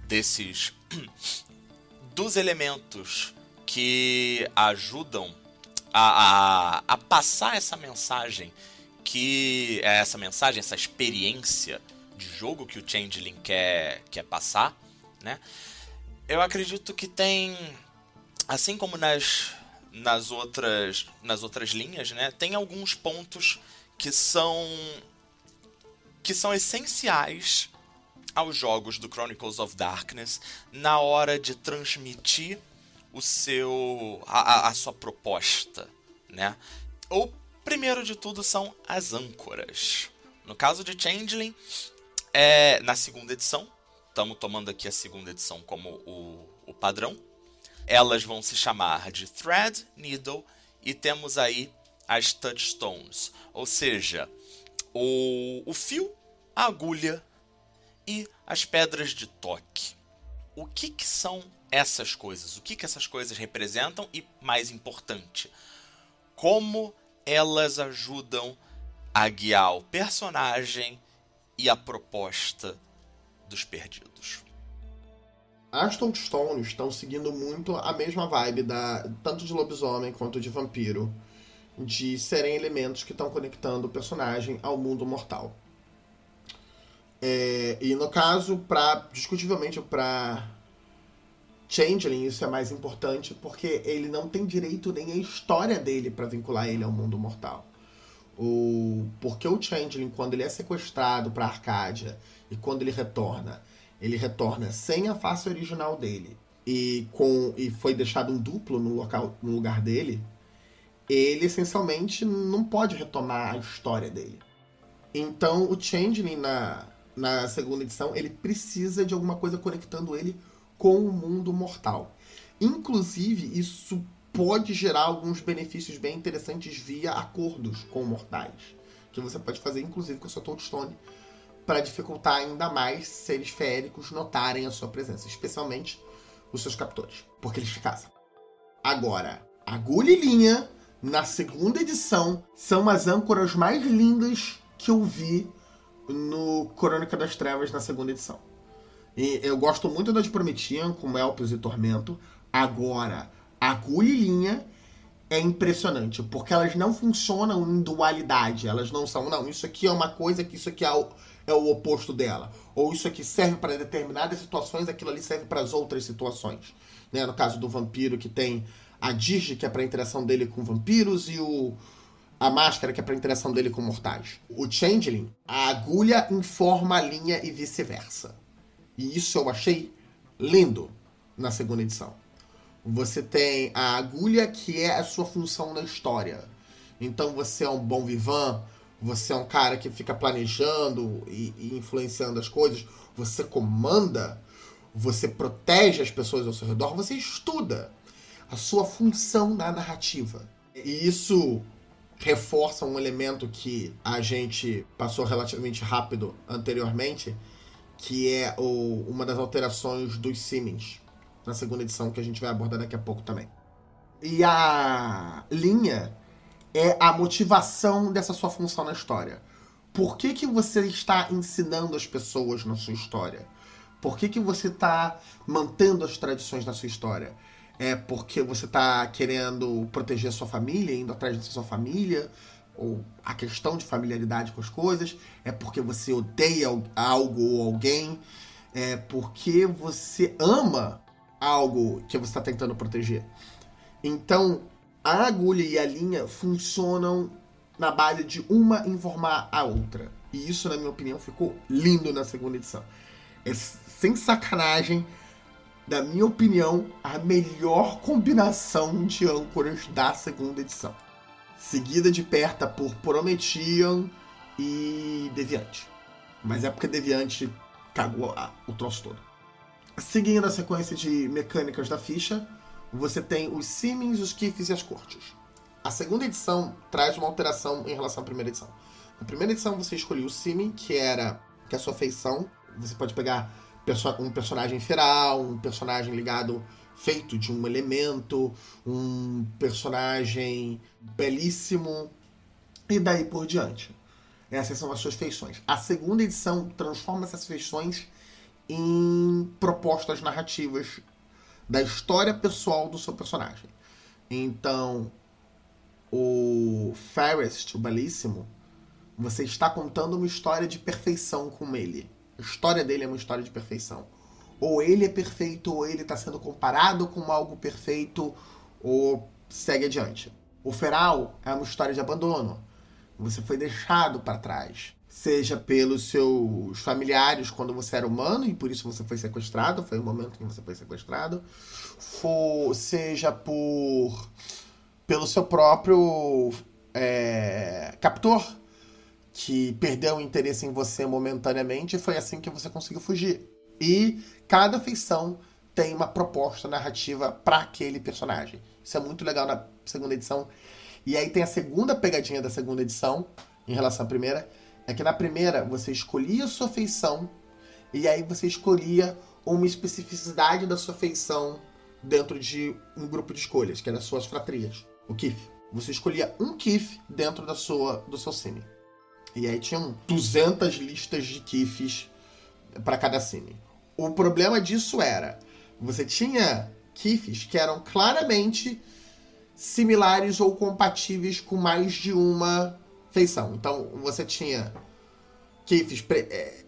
desses dos elementos que ajudam a, a, a passar essa mensagem que é essa mensagem, essa experiência de jogo que o Changeling quer, quer passar, né? Eu acredito que tem, assim como nas, nas, outras, nas outras linhas, né? Tem alguns pontos que são que são essenciais aos jogos do Chronicles of Darkness na hora de transmitir o seu a, a sua proposta, né? O primeiro de tudo são as âncoras. No caso de Changeling, é na segunda edição, estamos tomando aqui a segunda edição como o, o padrão. Elas vão se chamar de Thread, Needle e temos aí as Touchstones, ou seja, o, o fio, a agulha e as pedras de toque. O que, que são essas coisas? O que, que essas coisas representam? E, mais importante, como elas ajudam a guiar o personagem e a proposta dos perdidos. As Tombstones estão seguindo muito a mesma vibe da tanto de lobisomem quanto de vampiro, de serem elementos que estão conectando o personagem ao mundo mortal. É, e no caso, para discutivelmente para Changeling, isso é mais importante porque ele não tem direito nem a história dele para vincular ele ao mundo mortal. O, porque o Changeling, quando ele é sequestrado para Arcádia e quando ele retorna, ele retorna sem a face original dele e com e foi deixado um duplo no, local, no lugar dele, ele essencialmente não pode retomar a história dele. Então o Changeling na, na segunda edição, ele precisa de alguma coisa conectando ele com o mundo mortal. Inclusive, isso pode gerar alguns benefícios bem interessantes via acordos com mortais. Que você pode fazer, inclusive, com a sua Toadstone, para dificultar ainda mais seres féricos notarem a sua presença, especialmente os seus captores, porque eles caçam. Agora, agulha e linha, na segunda edição, são as âncoras mais lindas que eu vi no Crônica das Trevas na segunda edição. E eu gosto muito das Prometiam, com Elpios e Tormento. Agora, Agulha e Linha é impressionante, porque elas não funcionam em dualidade. Elas não são, não, isso aqui é uma coisa que isso aqui é o, é o oposto dela. Ou isso aqui serve para determinadas situações, aquilo ali serve para as outras situações. Né? No caso do vampiro, que tem a Digi, que é para interação dele com vampiros, e o a máscara, que é para interação dele com mortais. O Changeling, a agulha informa a linha e vice-versa. E isso eu achei lindo na segunda edição. Você tem a agulha que é a sua função na história. Então você é um bom vivan, você é um cara que fica planejando e, e influenciando as coisas, você comanda, você protege as pessoas ao seu redor, você estuda a sua função na narrativa. E isso reforça um elemento que a gente passou relativamente rápido anteriormente, que é o, uma das alterações dos Siemens na segunda edição, que a gente vai abordar daqui a pouco também. E a linha é a motivação dessa sua função na história. Por que, que você está ensinando as pessoas na sua história? Por que, que você está mantendo as tradições da sua história? É porque você está querendo proteger a sua família, indo atrás da sua família? Ou a questão de familiaridade com as coisas? É porque você odeia algo ou alguém? É porque você ama algo que você está tentando proteger? Então, a agulha e a linha funcionam na base de uma informar a outra. E isso, na minha opinião, ficou lindo na segunda edição. É sem sacanagem, na minha opinião, a melhor combinação de âncoras da segunda edição. Seguida de perto por Prometian e Deviante. Mas é porque Deviante cagou o troço todo. Seguindo a sequência de mecânicas da ficha, você tem os Siemens, os Kiffs e as cortes. A segunda edição traz uma alteração em relação à primeira edição. Na primeira edição você escolheu o Simen, que era que é a sua feição. Você pode pegar um personagem feral, um personagem ligado feito de um elemento, um personagem belíssimo e daí por diante. Essas são as suas feições. A segunda edição transforma essas feições em propostas narrativas da história pessoal do seu personagem. Então, o Fairest, o Belíssimo, você está contando uma história de perfeição com ele. A história dele é uma história de perfeição. Ou ele é perfeito, ou ele está sendo comparado com algo perfeito, ou segue adiante. O Feral é uma história de abandono. Você foi deixado para trás. Seja pelos seus familiares quando você era humano e por isso você foi sequestrado, foi o momento em que você foi sequestrado. For, seja por pelo seu próprio é, captor, que perdeu o interesse em você momentaneamente e foi assim que você conseguiu fugir. E cada feição tem uma proposta narrativa para aquele personagem. Isso é muito legal na segunda edição. E aí tem a segunda pegadinha da segunda edição, em relação à primeira, é que na primeira você escolhia a sua feição e aí você escolhia uma especificidade da sua feição dentro de um grupo de escolhas, que eram as suas fratrias o KIF. Você escolhia um KIF dentro da sua, do seu cine. E aí tinham 200 listas de KIFs para cada cine. O problema disso era, você tinha KIFs que eram claramente similares ou compatíveis com mais de uma feição. Então, você tinha KIFs, é,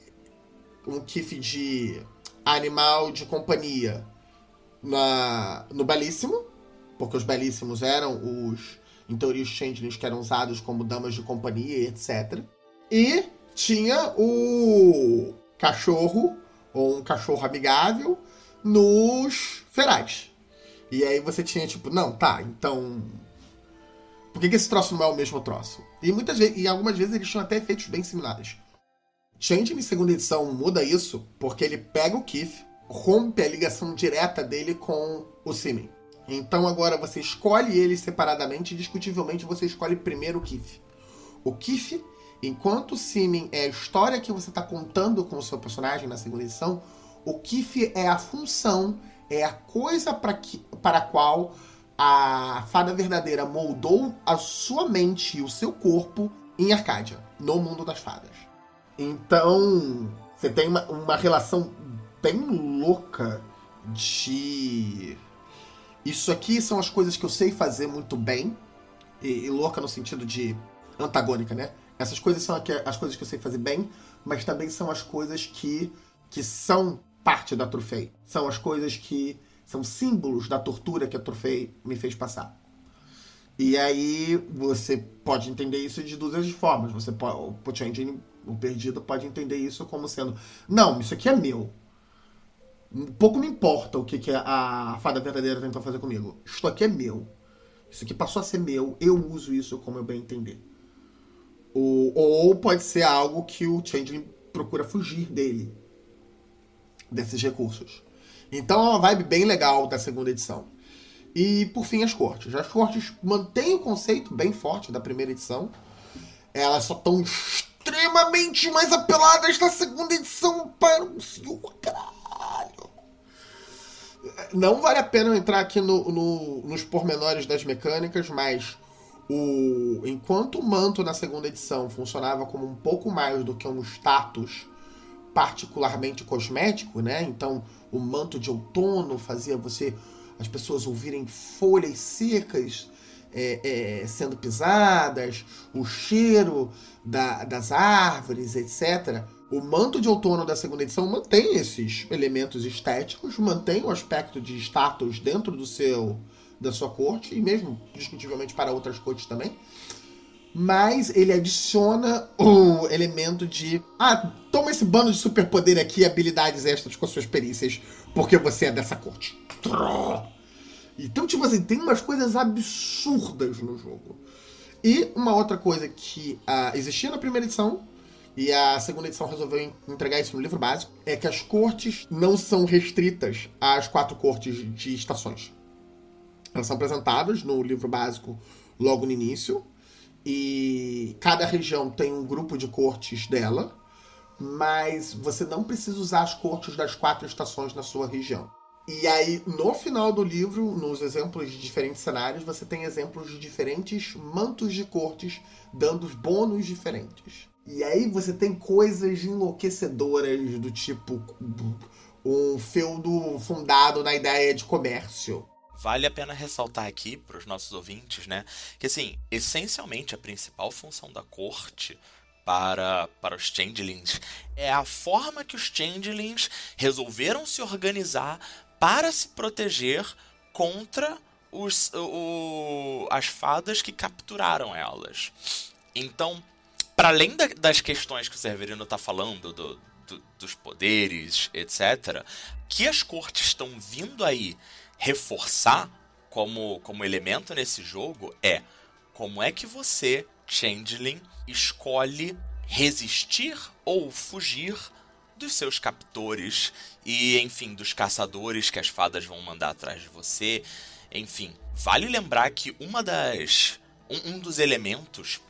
um KIF de animal de companhia na, no Belíssimo, porque os belíssimos eram os, em teoria, os changelings que eram usados como damas de companhia, etc. E tinha o cachorro, ou um cachorro amigável, nos ferais. E aí você tinha tipo, não, tá, então. Por que, que esse troço não é o mesmo troço? E muitas vezes, e algumas vezes eles tinham até efeitos bem similares. Change em segunda edição muda isso porque ele pega o Keith, rompe a ligação direta dele com o Simen. Então agora você escolhe eles separadamente e discutivelmente você escolhe primeiro o Kif. O Kif, enquanto o Simen é a história que você está contando com o seu personagem na segunda edição, o Kif é a função, é a coisa para, a qual a fada verdadeira moldou a sua mente e o seu corpo em Arcádia, no mundo das fadas. Então, você tem uma, uma relação bem louca de isso aqui são as coisas que eu sei fazer muito bem. E, e louca no sentido de antagônica, né? Essas coisas são as coisas que eu sei fazer bem, mas também são as coisas que, que são parte da Trofei. São as coisas que são símbolos da tortura que a Trofei me fez passar. E aí você pode entender isso de duas formas. Você pode, o Pochangin, o perdido, pode entender isso como sendo: não, isso aqui é meu. Pouco me importa o que, que a fada verdadeira tentou fazer comigo. Isto aqui é meu. Isso aqui passou a ser meu. Eu uso isso como eu bem entender. Ou, ou pode ser algo que o Changeling procura fugir dele. Desses recursos. Então é uma vibe bem legal da segunda edição. E por fim as cortes. As cortes mantêm o conceito bem forte da primeira edição. Elas só estão extremamente mais apeladas na segunda edição para o senhor, caralho não vale a pena entrar aqui no, no, nos pormenores das mecânicas, mas o enquanto o manto na segunda edição funcionava como um pouco mais do que um status particularmente cosmético, né? Então, o manto de outono fazia você as pessoas ouvirem folhas secas é, é, sendo pisadas, o cheiro da, das árvores, etc. O manto de outono da segunda edição mantém esses elementos estéticos, mantém o aspecto de status dentro do seu da sua corte e mesmo discutivelmente para outras cortes também. Mas ele adiciona o elemento de ah, toma esse bando de superpoder aqui, habilidades extras com as suas perícias, porque você é dessa corte. Então, tipo assim, tem umas coisas absurdas no jogo. E uma outra coisa que uh, existia na primeira edição, e a segunda edição resolveu entregar isso no livro básico, é que as cortes não são restritas às quatro cortes de estações. Elas são apresentadas no livro básico logo no início, e cada região tem um grupo de cortes dela, mas você não precisa usar as cortes das quatro estações na sua região. E aí, no final do livro, nos exemplos de diferentes cenários, você tem exemplos de diferentes mantos de cortes dando bônus diferentes. E aí você tem coisas enlouquecedoras do tipo um feudo fundado na ideia de comércio. Vale a pena ressaltar aqui para os nossos ouvintes, né, que assim, essencialmente a principal função da corte para, para os changelings é a forma que os changelings resolveram se organizar para se proteger contra os, o, as fadas que capturaram elas. Então, para além da, das questões que o Severino está falando, do, do, dos poderes, etc., que as cortes estão vindo aí reforçar como, como elemento nesse jogo é como é que você, Changeling, escolhe resistir ou fugir dos seus captores e, enfim, dos caçadores que as fadas vão mandar atrás de você. Enfim, vale lembrar que uma das um, um dos elementos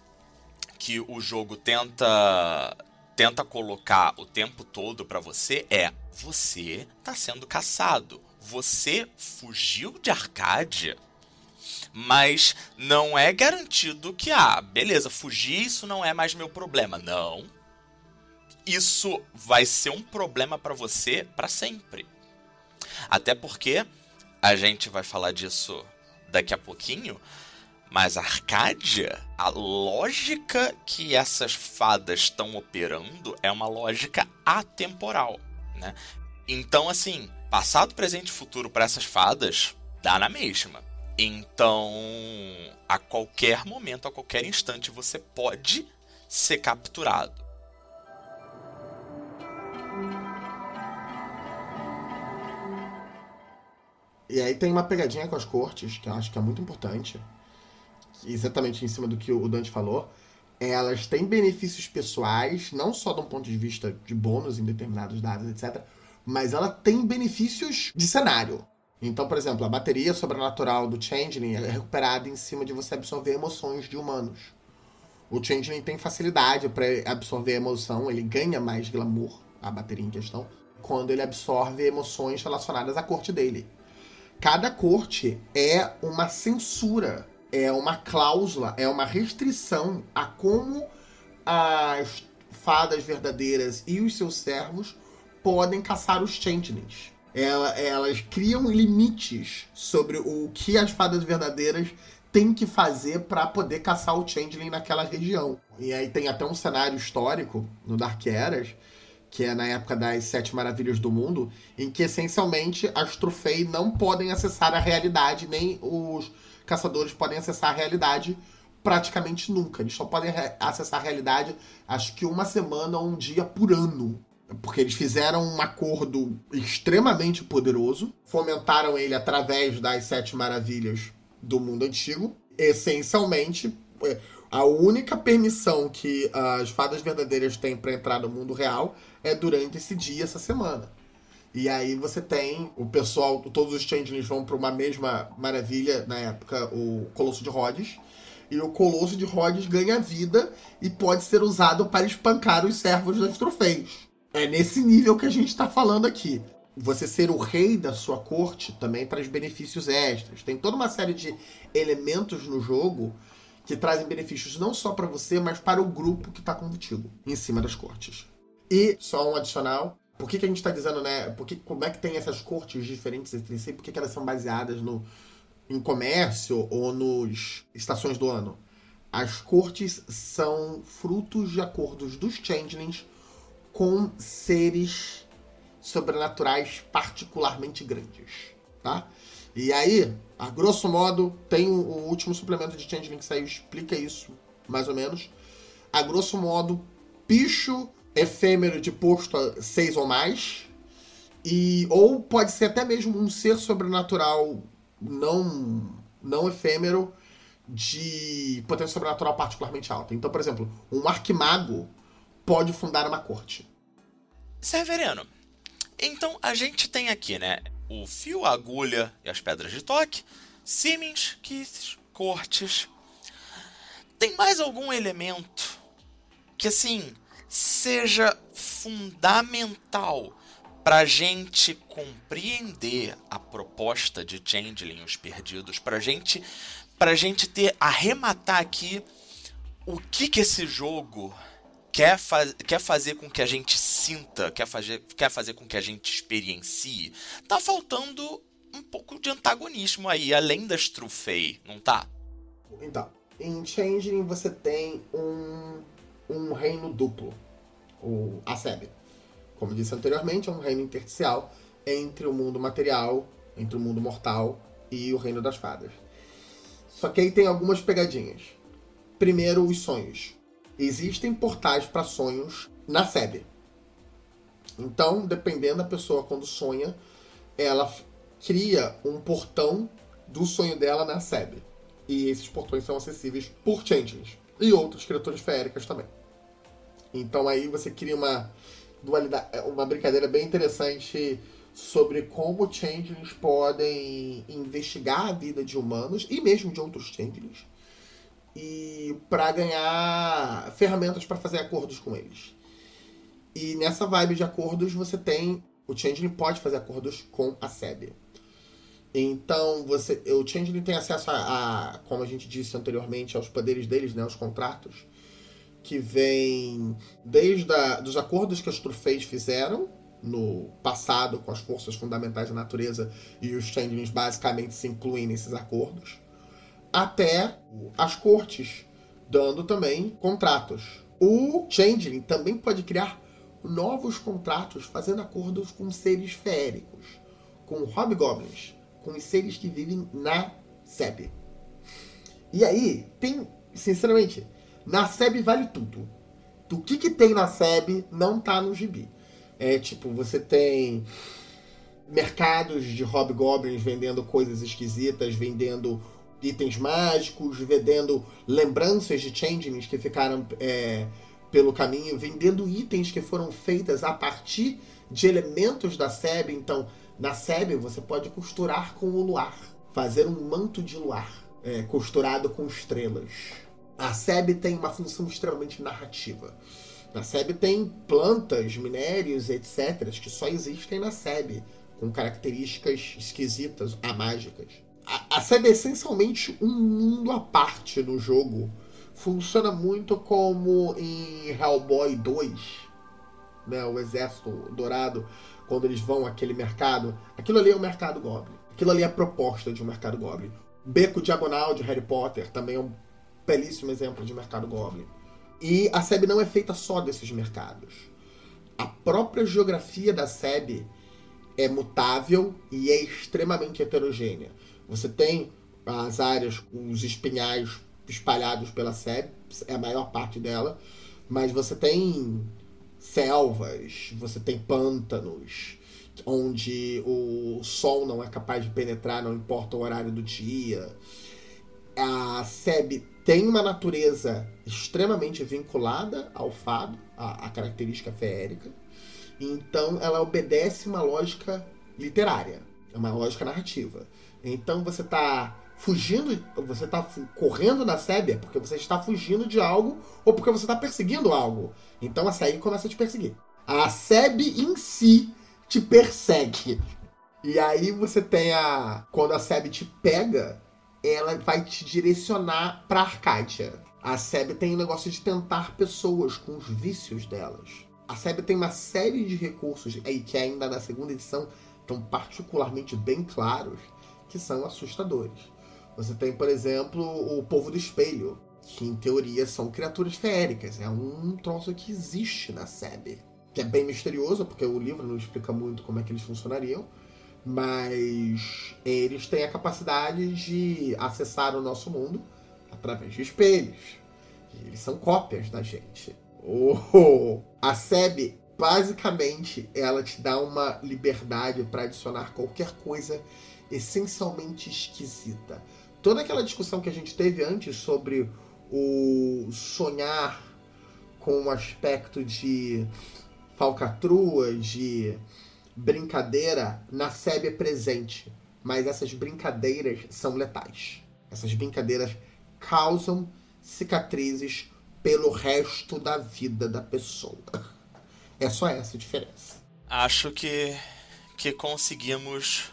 que o jogo tenta tenta colocar o tempo todo para você é você está sendo caçado. Você fugiu de Arcádia, mas não é garantido que ah, beleza, fugir isso não é mais meu problema. Não isso vai ser um problema para você para sempre. Até porque a gente vai falar disso daqui a pouquinho, mas Arcádia, a lógica que essas fadas estão operando é uma lógica atemporal, né? Então, assim, passado, presente e futuro para essas fadas dá na mesma. Então, a qualquer momento, a qualquer instante, você pode ser capturado. E aí tem uma pegadinha com as cortes, que eu acho que é muito importante. Exatamente em cima do que o Dante falou. Elas têm benefícios pessoais, não só de um ponto de vista de bônus em determinados dados, etc. Mas ela tem benefícios de cenário. Então, por exemplo, a bateria sobrenatural do Changeling é recuperada em cima de você absorver emoções de humanos. O Changeling tem facilidade para absorver emoção, ele ganha mais glamour, a bateria em questão, quando ele absorve emoções relacionadas à corte dele. Cada corte é uma censura, é uma cláusula, é uma restrição a como as fadas verdadeiras e os seus servos podem caçar os changelings. Elas criam limites sobre o que as fadas verdadeiras têm que fazer para poder caçar o changeling naquela região. E aí tem até um cenário histórico no Dark Eras que é na época das Sete Maravilhas do Mundo, em que essencialmente as Trufei não podem acessar a realidade, nem os caçadores podem acessar a realidade praticamente nunca. Eles só podem acessar a realidade acho que uma semana ou um dia por ano. Porque eles fizeram um acordo extremamente poderoso, fomentaram ele através das Sete Maravilhas do mundo antigo. Essencialmente, é, a única permissão que as fadas verdadeiras têm para entrar no mundo real é durante esse dia, essa semana. E aí você tem o pessoal, todos os changelings vão para uma mesma maravilha, na época, o Colosso de Rhodes. E o Colosso de Rhodes ganha vida e pode ser usado para espancar os servos das troféus. É nesse nível que a gente está falando aqui. Você ser o rei da sua corte também traz benefícios extras. Tem toda uma série de elementos no jogo que trazem benefícios não só para você, mas para o grupo que está contigo, em cima das cortes. E só um adicional. Por que, que a gente está dizendo, né? Porque, como é que tem essas cortes diferentes entre si? Por que, que elas são baseadas no, em comércio ou nos estações do ano? As cortes são frutos de acordos dos changelings com seres sobrenaturais particularmente grandes, tá? E aí, a grosso modo, tem o, último suplemento de Changeling que saiu, explica isso, mais ou menos. A grosso modo, bicho efêmero de posto 6 ou mais, e ou pode ser até mesmo um ser sobrenatural não não efêmero de potência sobrenatural particularmente alta. Então, por exemplo, um arquimago pode fundar uma corte. Severino, então a gente tem aqui, né, o fio, a agulha e as pedras de toque, Siemens, Keiths, cortes. Tem mais algum elemento que, assim, seja fundamental para a gente compreender a proposta de Changeling Os Perdidos, para gente, a gente ter, arrematar aqui o que que esse jogo quer, faz, quer fazer com que a gente sinta, quer fazer, quer fazer com que a gente experiencie, tá faltando um pouco de antagonismo aí, além das Trufei, não tá? Então, em Changeling você tem um, um reino duplo, o Aseb. Como disse anteriormente, é um reino intersticial entre o mundo material, entre o mundo mortal e o reino das fadas. Só que aí tem algumas pegadinhas. Primeiro, os sonhos existem portais para sonhos na SEB. Então, dependendo da pessoa quando sonha, ela cria um portão do sonho dela na SEB. E esses portões são acessíveis por changelings e outras criaturas feéricas também. Então aí você cria uma dualidade, uma brincadeira bem interessante sobre como changelings podem investigar a vida de humanos e mesmo de outros changelings e para ganhar ferramentas para fazer acordos com eles. E nessa vibe de acordos você tem o Changeling pode fazer acordos com a SEB. Então você, o Changeling tem acesso a, a, como a gente disse anteriormente, aos poderes deles, né, aos contratos, que vem desde a, dos acordos que os Trufeis fizeram no passado com as forças fundamentais da natureza e os Changelings basicamente se incluem nesses acordos até as cortes, dando também contratos. O Changeling também pode criar novos contratos, fazendo acordos com seres feéricos, com hobgoblins, com os seres que vivem na SEB. E aí, tem, sinceramente, na SEB vale tudo. O que, que tem na SEB não tá no gibi. É tipo, você tem mercados de hobgoblins vendendo coisas esquisitas, vendendo itens mágicos, vendendo lembranças de changelings que ficaram é, pelo caminho, vendendo itens que foram feitas a partir de elementos da SEB. Então, na SEB você pode costurar com o luar, fazer um manto de luar é, costurado com estrelas. A SEB tem uma função extremamente narrativa. Na SEB tem plantas, minérios, etc., que só existem na SEB, com características esquisitas, amágicas a, SEB é essencialmente um mundo à parte no jogo. Funciona muito como em Hellboy 2, né, o Exército Dourado, quando eles vão àquele mercado. Aquilo ali é o mercado Goblin. Aquilo ali é a proposta de um mercado Goblin. Beco Diagonal de Harry Potter também é um belíssimo exemplo de mercado Goblin. E a SEB não é feita só desses mercados. A própria geografia da SEB é mutável e é extremamente heterogênea. Você tem as áreas, os espinhais espalhados pela SEB, é a maior parte dela, mas você tem selvas, você tem pântanos, onde o sol não é capaz de penetrar, não importa o horário do dia. A SEB tem uma natureza extremamente vinculada ao fado, a característica feérica. Então ela obedece uma lógica literária, uma lógica narrativa. Então você está fugindo, você está correndo na SEB porque você está fugindo de algo ou porque você está perseguindo algo. Então a SEB começa a te perseguir. A SEB em si te persegue. E aí você tem a. Quando a SEB te pega, ela vai te direcionar pra Arcádia. A SEB tem o negócio de tentar pessoas com os vícios delas. a SEB tem uma série de recursos aí que ainda na segunda edição estão particularmente bem claros, que são assustadores. Você tem, por exemplo, o povo do espelho, que em teoria são criaturas feéricas. É um troço que existe na SEB. Que é bem misterioso, porque o livro não explica muito como é que eles funcionariam. Mas eles têm a capacidade de acessar o nosso mundo através de espelhos. E eles são cópias da gente. Oh, a SEB, basicamente, ela te dá uma liberdade para adicionar qualquer coisa essencialmente esquisita. Toda aquela discussão que a gente teve antes sobre o sonhar com um aspecto de falcatrua, de brincadeira, na SEB é presente. Mas essas brincadeiras são letais. Essas brincadeiras causam cicatrizes pelo resto da vida da pessoa. É só essa a diferença. Acho que, que conseguimos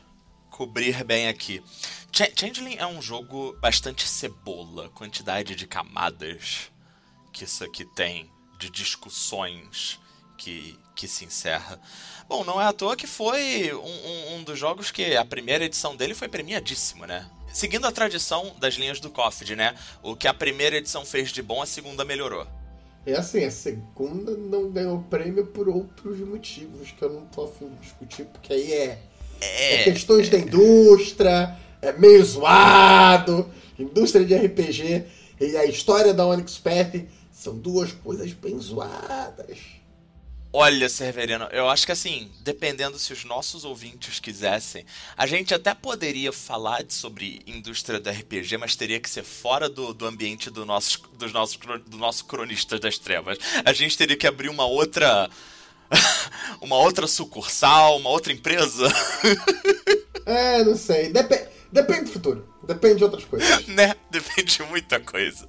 cobrir bem aqui. Ch Changeling é um jogo bastante cebola, quantidade de camadas que isso aqui tem, de discussões que, que se encerra. Bom, não é à toa que foi um, um, um dos jogos que a primeira edição dele foi premiadíssimo, né? Seguindo a tradição das linhas do COFD, né? O que a primeira edição fez de bom, a segunda melhorou. É assim, a segunda não ganhou prêmio por outros motivos que eu não tô afim de discutir, porque aí é, é, é questões da indústria, é meio zoado, indústria de RPG e a história da Onyx Path são duas coisas bem zoadas. Olha, Severino, eu acho que assim, dependendo se os nossos ouvintes quisessem, a gente até poderia falar sobre indústria do RPG, mas teria que ser fora do, do ambiente do nosso, dos nossos, do nosso cronista das trevas. A gente teria que abrir uma outra. uma outra sucursal, uma outra empresa. é, não sei. Dep depende do futuro. Depende de outras coisas. né? Depende de muita coisa.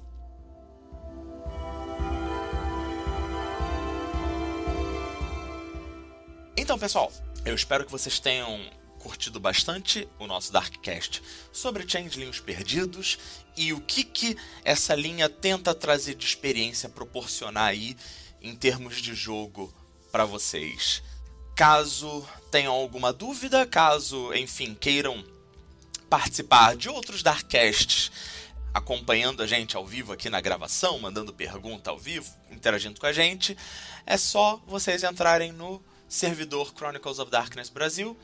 Então, pessoal, eu espero que vocês tenham curtido bastante o nosso Darkcast sobre Changelings perdidos e o que que essa linha tenta trazer de experiência, proporcionar aí em termos de jogo para vocês. Caso tenham alguma dúvida, caso, enfim, queiram participar de outros Darkcasts, acompanhando a gente ao vivo aqui na gravação, mandando pergunta ao vivo, interagindo com a gente, é só vocês entrarem no servidor Chronicles of Darkness Brasil.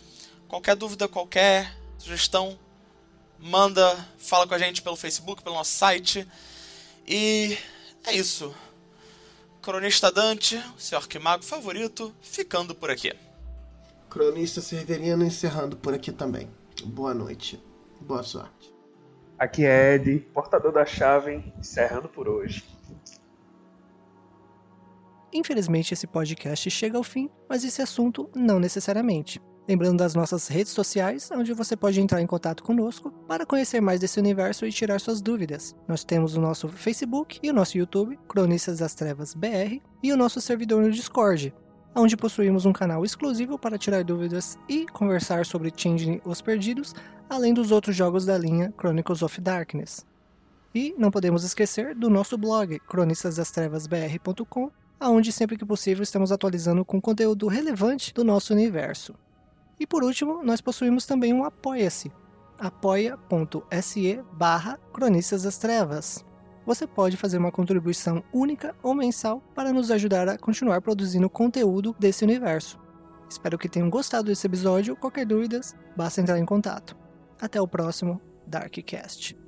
Qualquer dúvida, qualquer sugestão, manda, fala com a gente pelo Facebook, pelo nosso site. E é isso. Cronista Dante, seu arquimago favorito, ficando por aqui. Cronista Severino encerrando por aqui também. Boa noite. Boa sorte. Aqui é Ed, portador da chave, encerrando por hoje. Infelizmente, esse podcast chega ao fim, mas esse assunto não necessariamente. Lembrando das nossas redes sociais, onde você pode entrar em contato conosco para conhecer mais desse universo e tirar suas dúvidas. Nós temos o nosso Facebook e o nosso YouTube, Cronistas das Trevas BR, e o nosso servidor no Discord, onde possuímos um canal exclusivo para tirar dúvidas e conversar sobre Changing Os Perdidos, além dos outros jogos da linha Chronicles of Darkness. E não podemos esquecer do nosso blog, cronistasdastrevasbr.com, aonde sempre que possível estamos atualizando com conteúdo relevante do nosso universo. E por último, nós possuímos também um Apoia-se, apoia.se barra Cronistas das Trevas. Você pode fazer uma contribuição única ou mensal para nos ajudar a continuar produzindo conteúdo desse universo. Espero que tenham gostado desse episódio. Qualquer dúvida, basta entrar em contato. Até o próximo Darkcast.